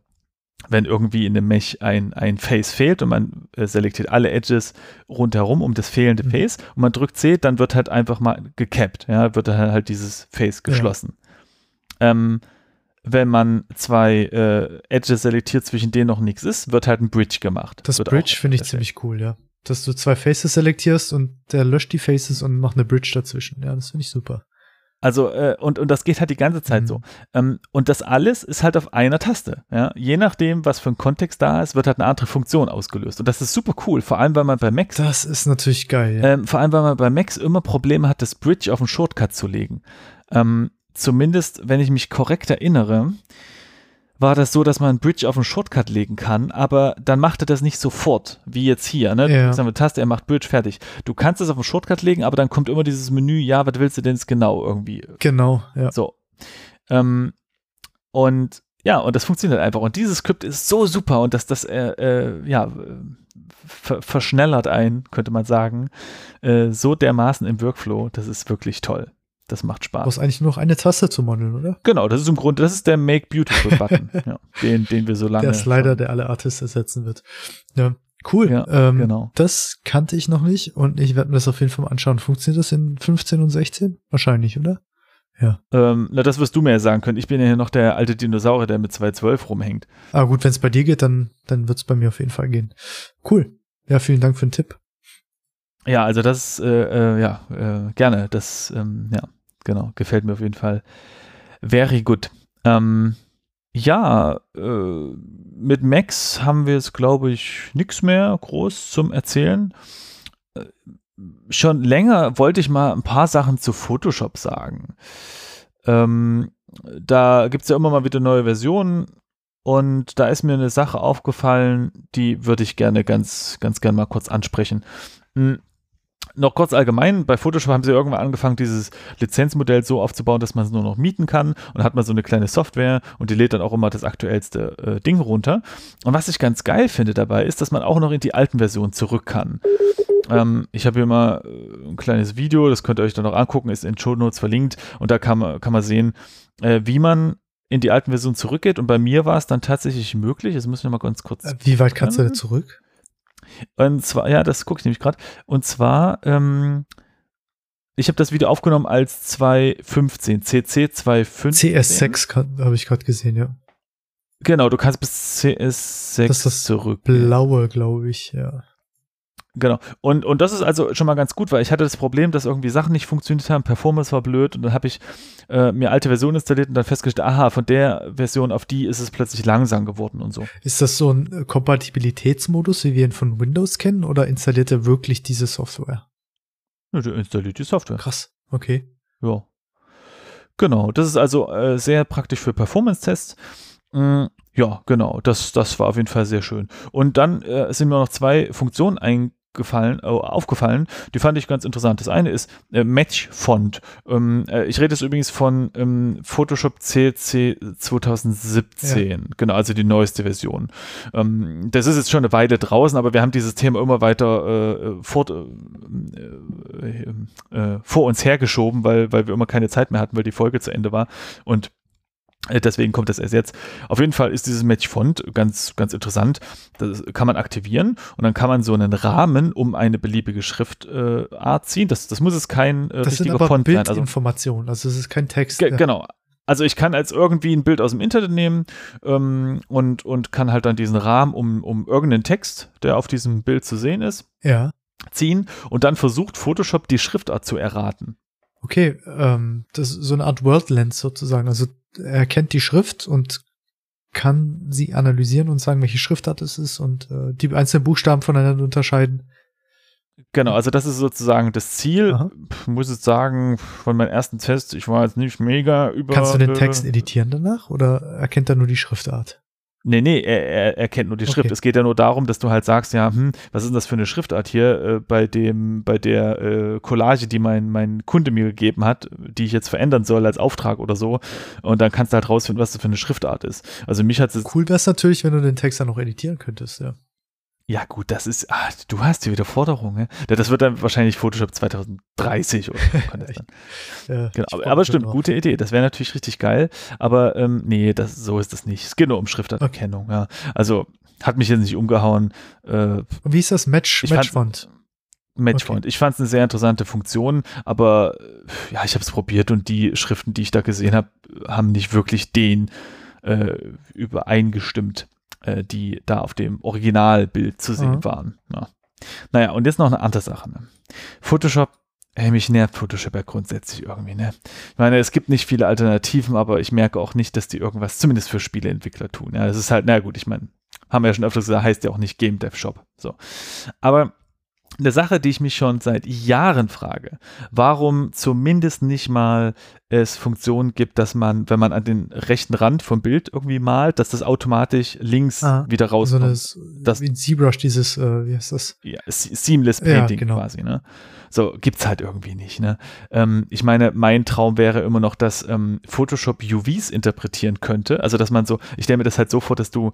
wenn irgendwie in dem Mesh ein, ein Face fehlt und man äh, selektiert alle Edges rundherum um das fehlende Mhm. Face und man drückt C, dann wird halt einfach mal gecapped, ja, wird dann halt dieses Face geschlossen. Ähm, wenn man zwei äh, Edges selektiert, zwischen denen noch nichts ist, wird halt ein Bridge gemacht. Das Wird Bridge finde ich ziemlich cool, ja. Dass du zwei Faces selektierst und der löscht die Faces und macht eine Bridge dazwischen. Ja, das finde ich super. Also, äh, und, und das geht halt die ganze Zeit Mhm. so. Ähm, und das alles ist halt auf einer Taste. Ja? Je nachdem, was für ein Kontext da ist, wird halt eine andere Funktion ausgelöst. Und das ist super cool, vor allem, weil man bei Macs, Das ist natürlich geil. Ja. ähm, vor allem, weil man bei Macs immer Probleme hat, das Bridge auf einen Shortcut zu legen. Ähm, zumindest, wenn ich mich korrekt erinnere, war das so, dass man einen Bridge auf einen Shortcut legen kann, aber dann macht er das nicht sofort, wie jetzt hier. Ne? Du Ja. drückst eine Taste, er macht Bridge, fertig. Du kannst es auf einen Shortcut legen, aber dann kommt immer dieses Menü, ja, was willst du denn jetzt genau irgendwie genau, ja. so. Ähm, und ja, und das funktioniert einfach. Und dieses Skript ist so super und das, das äh, äh, ja, ver verschnellert ein, könnte man sagen, äh, so dermaßen im Workflow. Das ist wirklich toll. Das macht Du Spaß. brauchst eigentlich nur noch eine Taste zu modeln, oder? Genau, das ist im Grunde, das ist der Make Beautiful Button, ja, den, den wir so lange. Der Slider, schon- der alle Artists ersetzen wird. Ja, cool. Ja, ähm, genau. Das kannte ich noch nicht und ich werde mir das auf jeden Fall mal anschauen. Funktioniert das in 15 und 16? Wahrscheinlich, oder? Ähm, na, das wirst du mir ja sagen können. Ich bin ja hier noch der alte Dinosaurier, der mit 212 rumhängt. Ah, gut, wenn es bei dir geht, dann, dann wird es bei mir auf jeden Fall gehen. Cool. Ja, vielen Dank für den Tipp. Ja, also das, äh, äh, ja, äh, gerne. Das, ähm, ja, genau, gefällt mir auf jeden Fall. Very good. Ähm, ja, äh, mit Max haben wir jetzt, glaube ich, nichts mehr groß zum Erzählen. Äh, schon länger wollte ich mal ein paar Sachen zu Photoshop sagen. Ähm, da gibt es ja immer mal wieder neue Versionen und da ist mir eine Sache aufgefallen, die würde ich gerne ganz, ganz gerne mal kurz ansprechen. Noch kurz allgemein, bei Photoshop haben sie irgendwann angefangen, dieses Lizenzmodell so aufzubauen, dass man es nur noch mieten kann und hat man so eine kleine Software und die lädt dann auch immer das aktuellste äh, Ding runter. Und was ich ganz geil finde dabei, ist, dass man auch noch in die alten Versionen zurück kann. Ähm, ich habe hier mal äh, ein kleines Video, das könnt ihr euch dann noch angucken, ist in Show Notes verlinkt und da kann man, kann man sehen, äh, wie man in die alten Versionen zurückgeht und bei mir war es dann tatsächlich möglich, jetzt ich noch mal ganz kurz. Wie weit kannst du da zurück? Und zwar, ja, das gucke ich nämlich gerade. Und zwar, ähm, ich habe das Video aufgenommen als 215, CC 215. CS6 habe ich gerade gesehen, ja. Genau, du kannst bis CS6 das ist das zurück. Blaue, glaube ich, ja. Genau. Und, und das ist also schon mal ganz gut, weil ich hatte das Problem, dass irgendwie Sachen nicht funktioniert haben, Performance war blöd und dann habe ich äh, mir alte Versionen installiert und dann festgestellt, aha, von der Version auf die ist es plötzlich langsam geworden und so. Ist das so ein äh, Kompatibilitätsmodus, wie wir ihn von Windows kennen, oder installiert er wirklich diese Software? Ja, der installiert die Software. Krass, okay. Ja. Genau, das ist also äh, sehr praktisch für Performance-Tests. Mm, ja, genau, das, das war auf jeden Fall sehr schön. Und dann äh, sind mir noch zwei Funktionen eingegangen gefallen, äh, aufgefallen. Die fand ich ganz interessant. Das eine ist äh, Match-Font. Ähm, äh, ich rede jetzt übrigens von ähm, Photoshop CC 2017. Ja. Genau, also die neueste Version. Ähm, das ist jetzt schon eine Weile draußen, aber wir haben dieses Thema immer weiter äh, fort, äh, äh, vor uns hergeschoben, weil, weil wir immer keine Zeit mehr hatten, weil die Folge zu Ende war. Und äh, deswegen kommt das erst jetzt. Auf jeden Fall ist dieses Match Font ganz, ganz interessant. Das kann man aktivieren und dann kann man so einen Rahmen um eine beliebige Schriftart äh, ziehen. Das, das muss es kein äh, das richtiger sind aber Font sein. Also Informationen, also es ist kein Text. Ge ja. Genau. Also ich kann als irgendwie ein Bild aus dem Internet nehmen ähm, und, und kann halt dann diesen Rahmen um, um irgendeinen Text, der auf diesem Bild zu sehen ist, ja. ziehen und dann versucht Photoshop die Schriftart zu erraten. Okay, ähm, das ist so eine Art World Lens sozusagen. Also er kennt die Schrift und kann sie analysieren und sagen, welche Schriftart es ist und äh, die einzelnen Buchstaben voneinander unterscheiden. Genau, also das ist sozusagen das Ziel. Aha. Ich muss jetzt sagen, von meinem ersten Test, ich war jetzt nicht mega über. Kannst du den Text editieren danach oder erkennt er nur die Schriftart? Nee, nee, er, er, er kennt nur die Schrift. Okay. Es geht ja nur darum, dass du halt sagst, ja, hm, was ist denn das für eine Schriftart hier äh, bei dem, bei der äh, Collage, die mein, mein Kunde mir gegeben hat, die ich jetzt verändern soll als Auftrag oder so. Und dann kannst du halt rausfinden, was das für eine Schriftart ist. Also mich hat es. Cool wäre es natürlich, wenn du den Text dann noch editieren könntest, ja. Ja, gut, das ist, ah, du hast hier wieder Forderungen. Das wird dann wahrscheinlich Photoshop 2030 oder so. ja, genau, aber, aber stimmt, gute Idee. Das wäre natürlich richtig geil. Aber ähm, nee, das, so ist das nicht. Es geht nur um Schriftarterkennung. Okay. Ja. Also hat mich jetzt nicht umgehauen. Äh, Und wie ist das Match, Matchfont? Matchfont. Okay. Ich fand es eine sehr interessante Funktion, aber ja, ich habe es probiert und die Schriften, die ich da gesehen habe, haben nicht wirklich den äh, übereingestimmt äh, die da auf dem Originalbild zu sehen mhm. waren. Ja. Naja, und jetzt noch eine andere Sache. Ne? Photoshop, ey, mich nervt Photoshop ja grundsätzlich irgendwie. Ne? Ich meine, es gibt nicht viele Alternativen, aber ich merke auch nicht, dass die irgendwas, zumindest für Spieleentwickler tun. Ja, das ist halt, na gut, ich meine, haben wir ja schon öfters gesagt, heißt ja auch nicht Game Dev Shop. So. Aber eine Sache, die ich mich schon seit Jahren frage, warum zumindest nicht mal es Funktionen gibt, dass man, wenn man an den rechten Rand vom Bild irgendwie malt, dass das automatisch links ah, wieder rauskommt. So das, das, wie ein ZBrush, dieses, äh, wie heißt das? Ja, Seamless Painting ja, genau. quasi, ne? So, gibt's halt irgendwie nicht, ne? Ähm, ich meine, mein Traum wäre immer noch, dass ähm, Photoshop UVs interpretieren könnte. Also, dass man so, ich stelle mir das halt so vor, dass du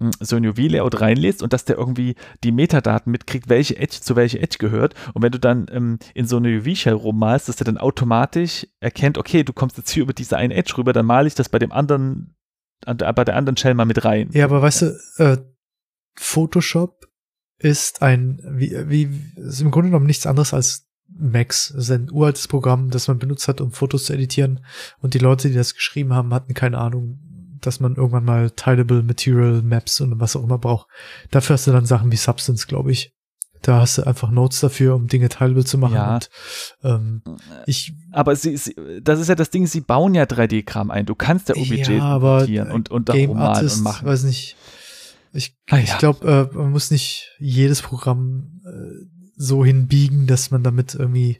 hm, so ein UV-Layout reinlässt und dass der irgendwie die Metadaten mitkriegt, welche Edge zu welcher Edge gehört. Und wenn du dann ähm, in so eine UV-Shell rummalst, dass der dann automatisch erkennt, okay, du kommst jetzt hier über diese eine Edge rüber, dann male ich das bei dem anderen, bei der anderen Shell mal mit rein. Ja, aber weißt du, äh, Photoshop ist ein, wie, wie, ist im Grunde genommen nichts anderes als Max. Das ist ein uraltes Programm, das man benutzt hat, um Fotos zu editieren. Und die Leute, die das geschrieben haben, hatten keine Ahnung, dass man irgendwann mal Tileable Material Maps und was auch immer braucht. Dafür hast du dann Sachen wie Substance, glaube ich. Da hast du einfach Notes dafür, um Dinge teilbar zu machen. Ja. Und, ähm, ich, aber sie, sie, das ist ja das Ding, sie bauen ja 3D-Kram ein. Du kannst ja OBJ ja, aber und, und da rummalen und machen. weiß nicht. Ich, ah, ja. ich glaube, äh, man muss nicht jedes Programm äh, so hinbiegen, dass man damit irgendwie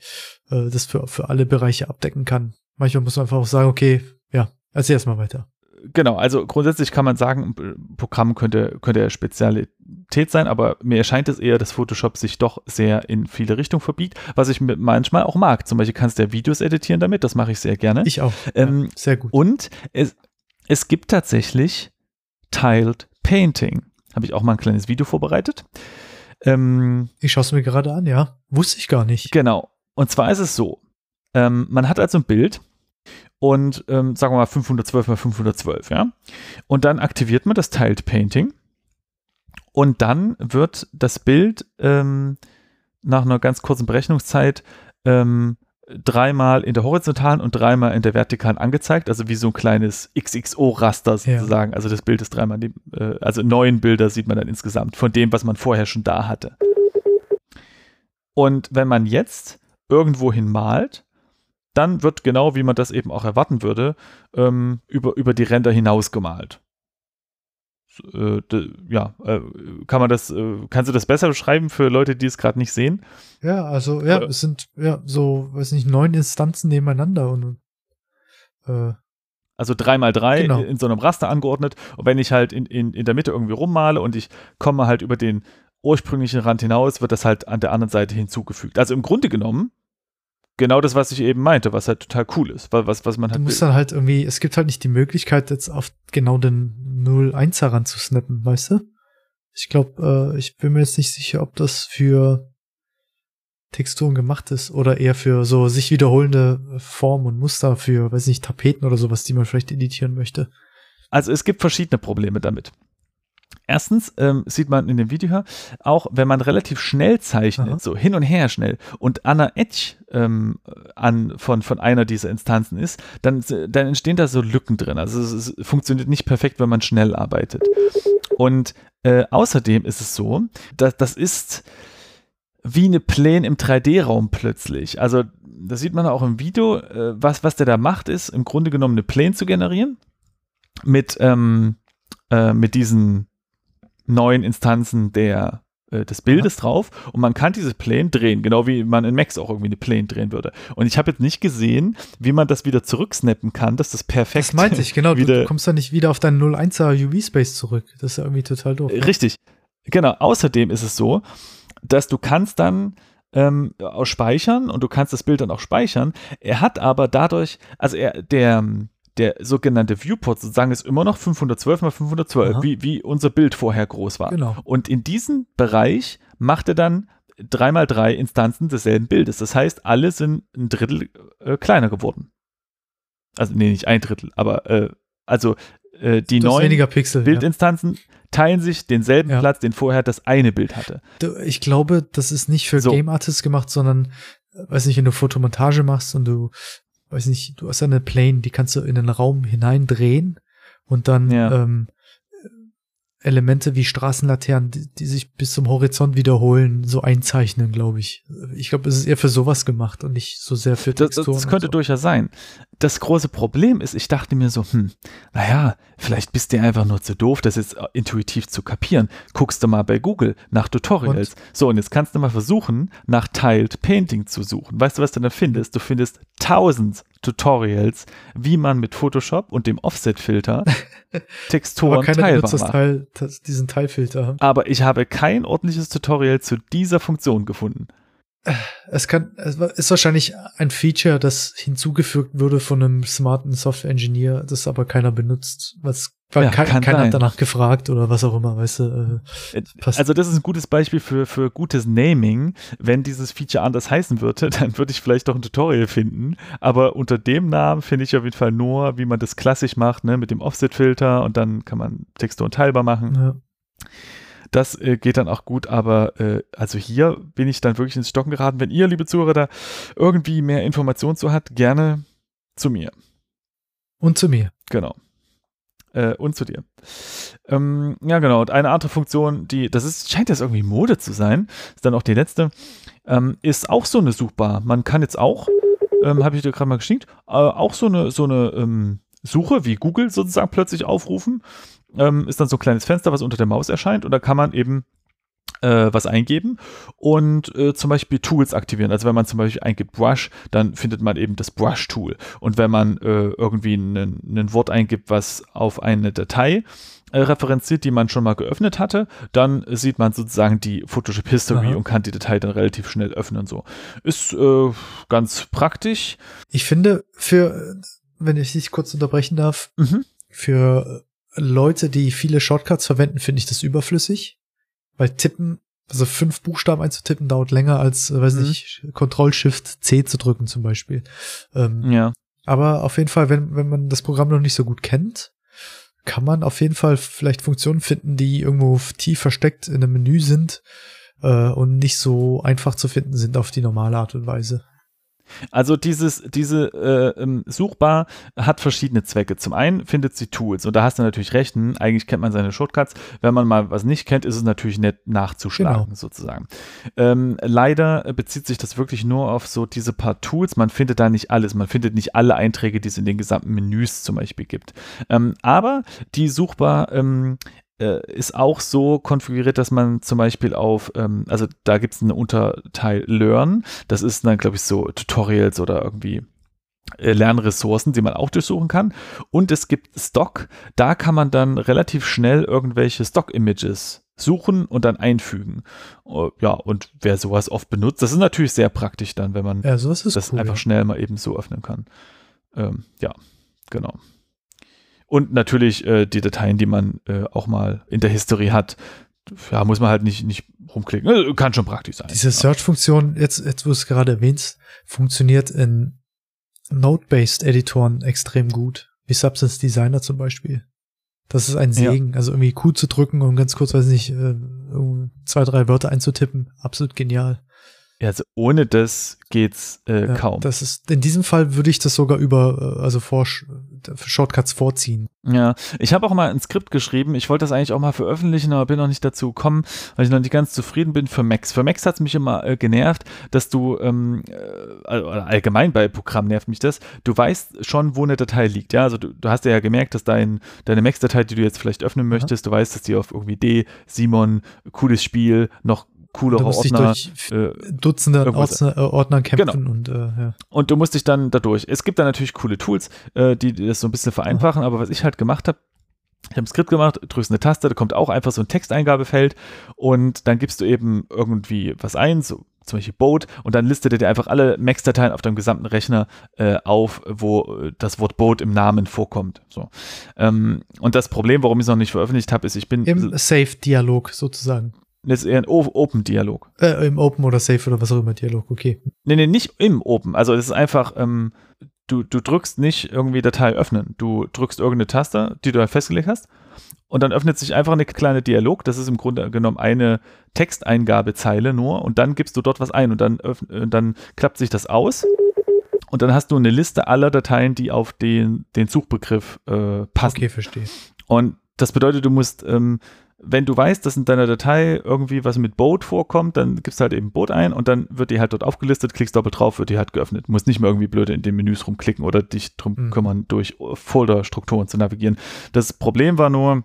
äh, das für, für alle Bereiche abdecken kann. Manchmal muss man einfach auch sagen, okay, ja, erzähl erstmal weiter. Genau, also grundsätzlich kann man sagen, ein Programm könnte, könnte Spezialität sein, aber mir erscheint es eher, dass Photoshop sich doch sehr in viele Richtungen verbiegt, was ich manchmal auch mag. Zum Beispiel kannst du ja Videos editieren damit, das mache ich sehr gerne. Ich auch. Ähm, ja, sehr gut. Und es, es gibt tatsächlich Tiled Painting. Habe ich auch mal ein kleines Video vorbereitet. Ähm, ich schaue es mir gerade an, ja. Wusste ich gar nicht. Genau. Und zwar ist es so, ähm, man hat also ein Bild und ähm, sagen wir mal 512 mal 512, ja. Und dann aktiviert man das Tiled Painting und dann wird das Bild ähm, nach einer ganz kurzen Berechnungszeit ähm, dreimal in der horizontalen und dreimal in der vertikalen angezeigt, also wie so ein kleines XXO-Raster sozusagen. Ja. Also das Bild ist dreimal, äh, also neun Bilder sieht man dann insgesamt von dem, was man vorher schon da hatte. Und wenn man jetzt irgendwohin malt, dann wird genau, wie man das eben auch erwarten würde, ähm, über, über die Ränder hinaus gemalt. Äh, ja, äh, kann man das, äh, kannst du das besser beschreiben für Leute, die es gerade nicht sehen? Ja, also ja, es sind ja so, weiß nicht, neun Instanzen nebeneinander und äh, also drei mal drei genau. in so einem Raster angeordnet. Und wenn ich halt in, in, in der Mitte irgendwie rummale und ich komme halt über den ursprünglichen Rand hinaus, wird das halt an der anderen Seite hinzugefügt. Also im Grunde genommen genau das, was ich eben meinte, was halt total cool ist, was, was man halt. Du musst will. dann halt irgendwie, es gibt halt nicht die Möglichkeit, jetzt auf genau den 0-1er ranzusnappen, weißt du? Ich glaube, äh, ich bin mir jetzt nicht sicher, ob das für Texturen gemacht ist oder eher für so sich wiederholende Formen und Muster für, weiß nicht, Tapeten oder sowas, die man vielleicht editieren möchte. Also es gibt verschiedene Probleme damit. Erstens ähm, sieht man in dem Video auch, wenn man relativ schnell zeichnet, Aha. so hin und her schnell und Anna Edge ähm, an, von, von einer dieser Instanzen ist, dann, dann entstehen da so Lücken drin. Also es, es funktioniert nicht perfekt, wenn man schnell arbeitet. Und äh, außerdem ist es so, dass das ist wie eine Plane im 3D-Raum plötzlich. Also das sieht man auch im Video. Äh, was, was der da macht, ist im Grunde genommen eine Plane zu generieren mit, ähm, äh, mit diesen neuen Instanzen der, äh, des Bildes ja. drauf und man kann dieses Plane drehen, genau wie man in Max auch irgendwie eine Plane drehen würde. Und ich habe jetzt nicht gesehen, wie man das wieder zurücksnappen kann, dass das perfekt Das meinte ich, genau. Du, du, kommst dann nicht wieder auf deinen 01er UV-Space zurück. Das ist ja irgendwie total doof. Ne? Richtig. Genau. Außerdem ist es so, dass du kannst dann ähm, auch speichern und du kannst das Bild dann auch speichern. Er hat aber dadurch, also er, der, der sogenannte Viewport sozusagen ist immer noch 512 mal 512, wie, wie unser Bild vorher groß war. Genau. Und in diesem Bereich macht er dann 3 mal 3 Instanzen desselben Bildes. Das heißt, alle sind ein Drittel äh, kleiner geworden. Also, nee, nicht ein Drittel, aber äh, also äh, die neuen Pixel, Bildinstanzen ja. teilen sich denselben ja. Platz, den vorher das eine Bild hatte. Ich glaube, das ist nicht für so. Game Artists gemacht, sondern äh, weiß nicht, wenn du Fotomontage machst und du weiß nicht, du hast eine Plane, die kannst du in den Raum hineindrehen und dann ja. ähm, Elemente wie Straßenlaternen, die, die, sich bis zum Horizont wiederholen, so einzeichnen, glaube ich. Ich glaube, es ist eher für sowas gemacht und nicht so sehr für Texturen. Das, das könnte so. durchaus sein. Das große Problem ist, ich dachte mir so, hm, naja, vielleicht bist du einfach nur zu doof, das jetzt intuitiv zu kapieren. Guckst du mal bei Google nach Tutorials. Und? So, und jetzt kannst du mal versuchen, nach Tiled Painting zu suchen. Weißt du, was du da findest? Du findest tausend Tutorials, wie man mit Photoshop und dem Offset-Filter Texturen teilbar macht. Das, diesen Teilfilter. Aber ich habe kein ordentliches Tutorial zu dieser Funktion gefunden. Es kann, es ist wahrscheinlich ein Feature, das hinzugefügt wurde von einem smarten Software-Engineer, das aber keiner benutzt, was ja, kein, keiner hat danach gefragt oder was auch immer, weißt du. Äh, also das ist ein gutes Beispiel für, für gutes Naming. Wenn dieses Feature anders heißen würde, dann würde ich vielleicht doch ein Tutorial finden. Aber unter dem Namen finde ich auf jeden Fall nur, wie man das klassisch macht, ne, mit dem Offset-Filter und dann kann man Texturen teilbar machen. Ja. Das äh, geht dann auch gut, aber äh, also hier bin ich dann wirklich ins Stocken geraten. Wenn ihr, liebe Zuhörer, da irgendwie mehr Informationen zu habt, gerne zu mir. Und zu mir. Genau. Äh, und zu dir. Ähm, ja, genau. Und eine andere Funktion, die, das ist, scheint jetzt irgendwie Mode zu sein, ist dann auch die letzte, ähm, ist auch so eine Suchbar. Man kann jetzt auch, ähm, habe ich dir gerade mal geschickt, äh, auch so eine, so eine ähm, Suche wie Google sozusagen plötzlich aufrufen. Ähm, ist dann so ein kleines Fenster, was unter der Maus erscheint und da kann man eben äh, was eingeben und äh, zum Beispiel Tools aktivieren. Also wenn man zum Beispiel eingibt Brush, dann findet man eben das Brush-Tool. Und wenn man äh, irgendwie ein Wort eingibt, was auf eine Datei äh, referenziert, die man schon mal geöffnet hatte, dann sieht man sozusagen die Photoshop History Aha. und kann die Datei dann relativ schnell öffnen. So ist äh, ganz praktisch. Ich finde, für, wenn ich dich kurz unterbrechen darf, mhm. für Leute, die viele Shortcuts verwenden, finde ich das überflüssig. Weil Tippen, also fünf Buchstaben einzutippen, dauert länger als, äh, weiß mhm. nicht, Control-Shift C zu drücken zum Beispiel. Ähm, ja. Aber auf jeden Fall, wenn, wenn man das Programm noch nicht so gut kennt, kann man auf jeden Fall vielleicht Funktionen finden, die irgendwo tief versteckt in einem Menü sind äh, und nicht so einfach zu finden sind auf die normale Art und Weise. Also dieses, diese äh, ähm, Suchbar hat verschiedene Zwecke. Zum einen findet sie Tools und da hast du natürlich recht, hm, eigentlich kennt man seine Shortcuts. Wenn man mal was nicht kennt, ist es natürlich nett nachzuschlagen genau. sozusagen. Ähm, leider bezieht sich das wirklich nur auf so diese paar Tools. Man findet da nicht alles. Man findet nicht alle Einträge, die es in den gesamten Menüs zum Beispiel gibt. Ähm, aber die Suchbar ähm, äh, ist auch so konfiguriert, dass man zum Beispiel auf, ähm, also da gibt es einen Unterteil Learn, das ist dann, glaube ich, so Tutorials oder irgendwie äh, Lernressourcen, die man auch durchsuchen kann. Und es gibt Stock, da kann man dann relativ schnell irgendwelche Stock-Images suchen und dann einfügen. Uh, ja, und wer sowas oft benutzt, das ist natürlich sehr praktisch dann, wenn man ja, das cool, einfach schnell mal eben so öffnen kann. Ähm, ja, genau. Und natürlich äh, die Dateien, die man äh, auch mal in der Historie hat. Ja, muss man halt nicht, nicht rumklicken. Äh, kann schon praktisch sein. Diese Search-Funktion, jetzt, jetzt wo du es gerade erwähnst, funktioniert in Node-based Editoren extrem gut. Wie Substance Designer zum Beispiel. Das ist ein Segen. Ja. Also irgendwie Q zu drücken und ganz kurz, weiß nicht, äh, zwei, drei Wörter einzutippen. Absolut genial. Also ohne das geht's äh, ja, kaum. Das ist in diesem Fall würde ich das sogar über äh, also vor Shortcuts vorziehen. Ja, ich habe auch mal ein Skript geschrieben. Ich wollte das eigentlich auch mal veröffentlichen, aber bin noch nicht dazu gekommen, weil ich noch nicht ganz zufrieden bin für Max. Für Max hat es mich immer äh, genervt, dass du ähm, äh, allgemein bei Programmen nervt mich das. Du weißt schon, wo eine Datei liegt. Ja, also du, du hast ja gemerkt, dass dein, deine Max-Datei, die du jetzt vielleicht öffnen möchtest, ja. du weißt, dass die auf irgendwie D, Simon, cooles Spiel noch coolere Ordner. Äh, Dutzende Ordner, äh, Ordner kämpfen genau. und äh, ja. Und du musst dich dann dadurch. Es gibt da natürlich coole Tools, äh, die, die das so ein bisschen vereinfachen, aber was ich halt gemacht habe, ich habe ein Skript gemacht, drückst eine Taste, da kommt auch einfach so ein Texteingabefeld und dann gibst du eben irgendwie was ein, so zum Beispiel Boat, und dann listet er dir einfach alle Max-Dateien auf deinem gesamten Rechner äh, auf, wo das Wort Boat im Namen vorkommt. So. Ähm, und das Problem, warum ich es noch nicht veröffentlicht habe, ist, ich bin. Im Safe-Dialog sozusagen. Das ist eher ein Open-Dialog. Äh, Im Open oder Safe oder was auch immer Dialog, okay. Nee, nee, nicht im Open. Also es ist einfach, ähm, du, du drückst nicht irgendwie Datei öffnen. Du drückst irgendeine Taste, die du festgelegt hast. Und dann öffnet sich einfach eine kleine Dialog. Das ist im Grunde genommen eine Texteingabezeile nur. Und dann gibst du dort was ein und dann, und dann klappt sich das aus. Und dann hast du eine Liste aller Dateien, die auf den, den Suchbegriff äh, passen. Okay, verstehe. Und das bedeutet, du musst ähm, wenn du weißt, dass in deiner Datei irgendwie was mit Boot vorkommt, dann gibst du halt eben Boot ein und dann wird die halt dort aufgelistet, klickst doppelt drauf, wird die halt geöffnet. Du musst nicht mehr irgendwie blöde in den Menüs rumklicken oder dich drum mhm. kümmern, durch Folderstrukturen zu navigieren. Das Problem war nur,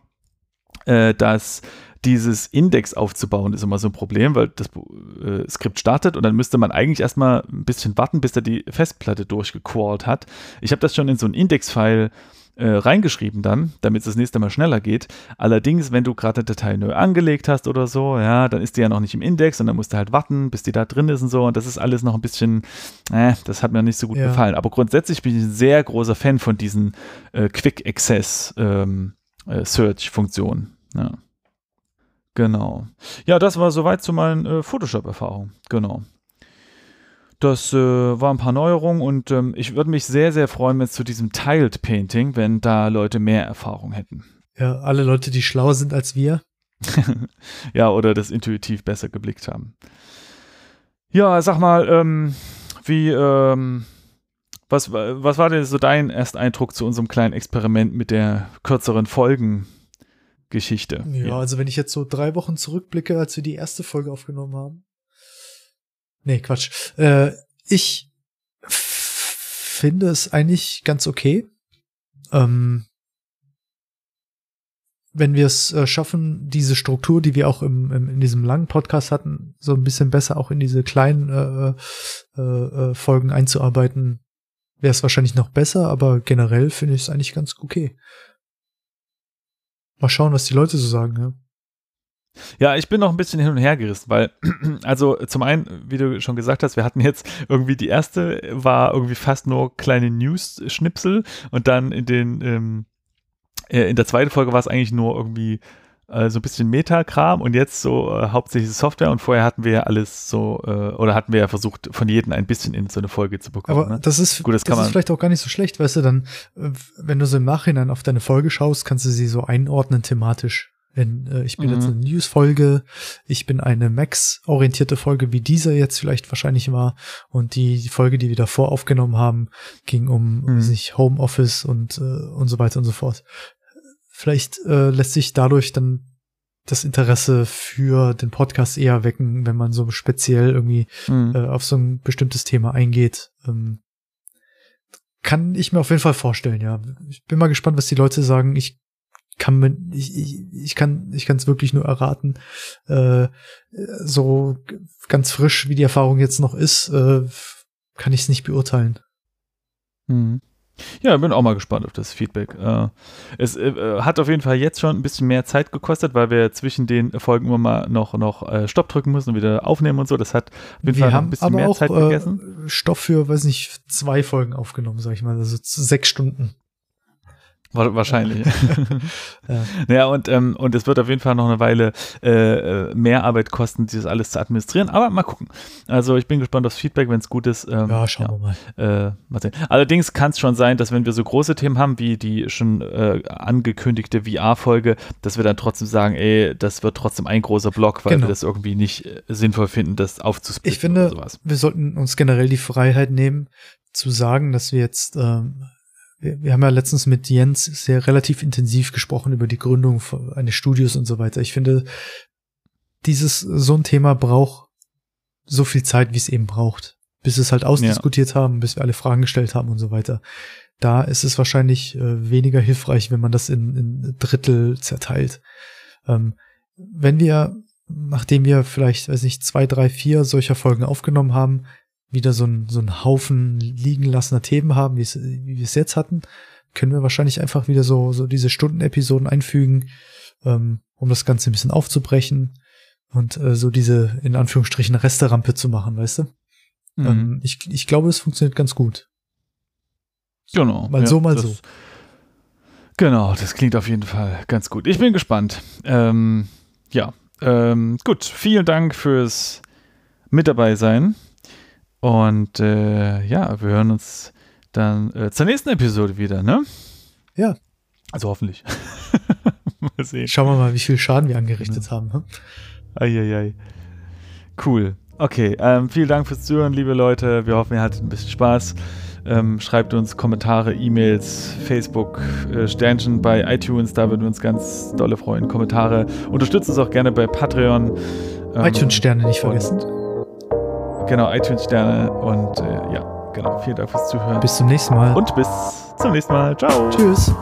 äh, dass dieses Index aufzubauen ist immer so ein Problem, weil das äh, Skript startet und dann müsste man eigentlich erstmal ein bisschen warten, bis er die Festplatte durchgequalt hat. Ich habe das schon in so ein Index-File äh, reingeschrieben dann, damit es das nächste Mal schneller geht. Allerdings, wenn du gerade eine Datei neu angelegt hast oder so, ja, dann ist die ja noch nicht im Index und dann musst du halt warten, bis die da drin ist und so. Und das ist alles noch ein bisschen, äh, das hat mir nicht so gut ja. gefallen. Aber grundsätzlich bin ich ein sehr großer Fan von diesen äh, Quick Access ähm, äh, Search Funktionen. Ja. Genau. Ja, das war soweit zu meinen äh, Photoshop-Erfahrungen. Genau. Das äh, waren ein paar Neuerungen und ähm, ich würde mich sehr, sehr freuen, wenn es zu diesem Tiled Painting, wenn da Leute mehr Erfahrung hätten. Ja, alle Leute, die schlauer sind als wir. ja, oder das intuitiv besser geblickt haben. Ja, sag mal, ähm, wie, ähm, was, was war denn so dein Ersteindruck zu unserem kleinen Experiment mit der kürzeren Folgengeschichte? Ja, also wenn ich jetzt so drei Wochen zurückblicke, als wir die erste Folge aufgenommen haben, Nee, Quatsch. Äh, ich finde es eigentlich ganz okay. Ähm, wenn wir es äh, schaffen, diese Struktur, die wir auch im, im, in diesem langen Podcast hatten, so ein bisschen besser auch in diese kleinen äh, äh, äh Folgen einzuarbeiten, wäre es wahrscheinlich noch besser, aber generell finde ich es eigentlich ganz okay. Mal schauen, was die Leute so sagen, ja. Ja, ich bin noch ein bisschen hin und her gerissen, weil, also zum einen, wie du schon gesagt hast, wir hatten jetzt irgendwie die erste war irgendwie fast nur kleine News-Schnipsel und dann in den, ähm, äh, in der zweiten Folge war es eigentlich nur irgendwie äh, so ein bisschen Metakram und jetzt so äh, hauptsächlich Software und vorher hatten wir ja alles so, äh, oder hatten wir ja versucht, von jedem ein bisschen in so eine Folge zu bekommen. Aber ne? das ist, Gut, das, das ist vielleicht auch gar nicht so schlecht, weißt du, dann, äh, wenn du so im Nachhinein auf deine Folge schaust, kannst du sie so einordnen thematisch. In, äh, ich bin Mhm. jetzt eine News-Folge, ich bin eine Max-orientierte Folge, wie dieser jetzt vielleicht wahrscheinlich war. Und die, die Folge, die wir davor aufgenommen haben, ging um, Mhm. nicht, Homeoffice und, äh, und so weiter und so fort. Vielleicht äh, lässt sich dadurch dann das Interesse für den Podcast eher wecken, wenn man so speziell irgendwie Mhm. äh, auf so ein bestimmtes Thema eingeht. Ähm, kann ich mir auf jeden Fall vorstellen, ja. Ich bin mal gespannt, was die Leute sagen. Ich kann mir, ich, ich, ich kann, ich kann es wirklich nur erraten. Äh, so ganz frisch, wie die Erfahrung jetzt noch ist, äh, kann ich es nicht beurteilen. Mhm. Ja, bin auch mal gespannt auf das Feedback. Äh, es äh, hat auf jeden Fall jetzt schon ein bisschen mehr Zeit gekostet, weil wir zwischen den Folgen immer mal noch, noch äh, Stopp drücken müssen und wieder aufnehmen und so. Das hat auf jeden Wir Fall haben ein bisschen aber mehr auch Zeit gegessen. äh, Stoff für, weiß nicht, zwei Folgen aufgenommen, sag ich mal, also sechs Stunden. Wa- Wahrscheinlich. Ja. Naja, und, ähm, und es wird auf jeden Fall noch eine Weile äh, äh, mehr Arbeit kosten, dieses alles zu administrieren. Aber mal gucken. Also ich bin gespannt aufs Feedback, wenn es gut ist. Ähm, Ja, schauen wir mal. Äh, mal sehen. Allerdings kann es schon sein, dass wenn wir so große Themen haben, wie die schon äh, angekündigte VR-Folge, dass wir dann trotzdem sagen, ey, das wird trotzdem ein großer Block, weil Genau. wir das irgendwie nicht äh, sinnvoll finden, das aufzusplitten Ich finde, wir sollten uns generell die Freiheit nehmen, zu sagen, dass wir jetzt, ähm, wir, haben ja letztens mit Jens sehr relativ intensiv gesprochen über die Gründung eines Studios und so weiter. Ich finde, dieses, so ein Thema braucht so viel Zeit, wie es eben braucht, bis wir es halt ausdiskutiert haben, bis wir alle Fragen gestellt haben und so weiter. Da ist es wahrscheinlich äh, weniger hilfreich, wenn man das in, in Drittel zerteilt. Ähm, wenn wir, nachdem wir vielleicht, weiß nicht, zwei, drei, vier solcher Folgen aufgenommen haben, wieder so ein, so ein Haufen liegen lassener Themen haben, wie es, wie wir es jetzt hatten, können wir wahrscheinlich einfach wieder so, so diese Stundenepisoden einfügen, ähm, um das Ganze ein bisschen aufzubrechen und äh, so diese, in Anführungsstrichen, Resterampe zu machen, weißt du? Mhm. Ähm, ich, ich glaube, es funktioniert ganz gut. genau. mal so, mal so. Genau, das klingt auf jeden Fall ganz gut. Ich bin gespannt. Ähm, ja, ähm, gut. Vielen Dank fürs mit dabei sein. Und äh, ja, wir hören uns dann äh, zur nächsten Episode wieder, ne? Ja. Also hoffentlich. mal sehen. Schauen wir mal, wie viel Schaden wir angerichtet haben. hm? Eieiei. Cool. Okay, ähm, vielen Dank fürs Zuhören, liebe Leute. Wir hoffen, ihr hattet ein bisschen Spaß. Ähm, schreibt uns Kommentare, E-Mails, Facebook, äh, Sternchen bei iTunes, da würden wir uns ganz dolle freuen. Kommentare. Unterstützt uns auch gerne bei Patreon. Ähm, iTunes-Sterne nicht vergessen. Genau, iTunes-Sterne. Und äh, ja, genau. Vielen Dank fürs Zuhören. Bis zum nächsten Mal. Und bis zum nächsten Mal. Ciao. Tschüss.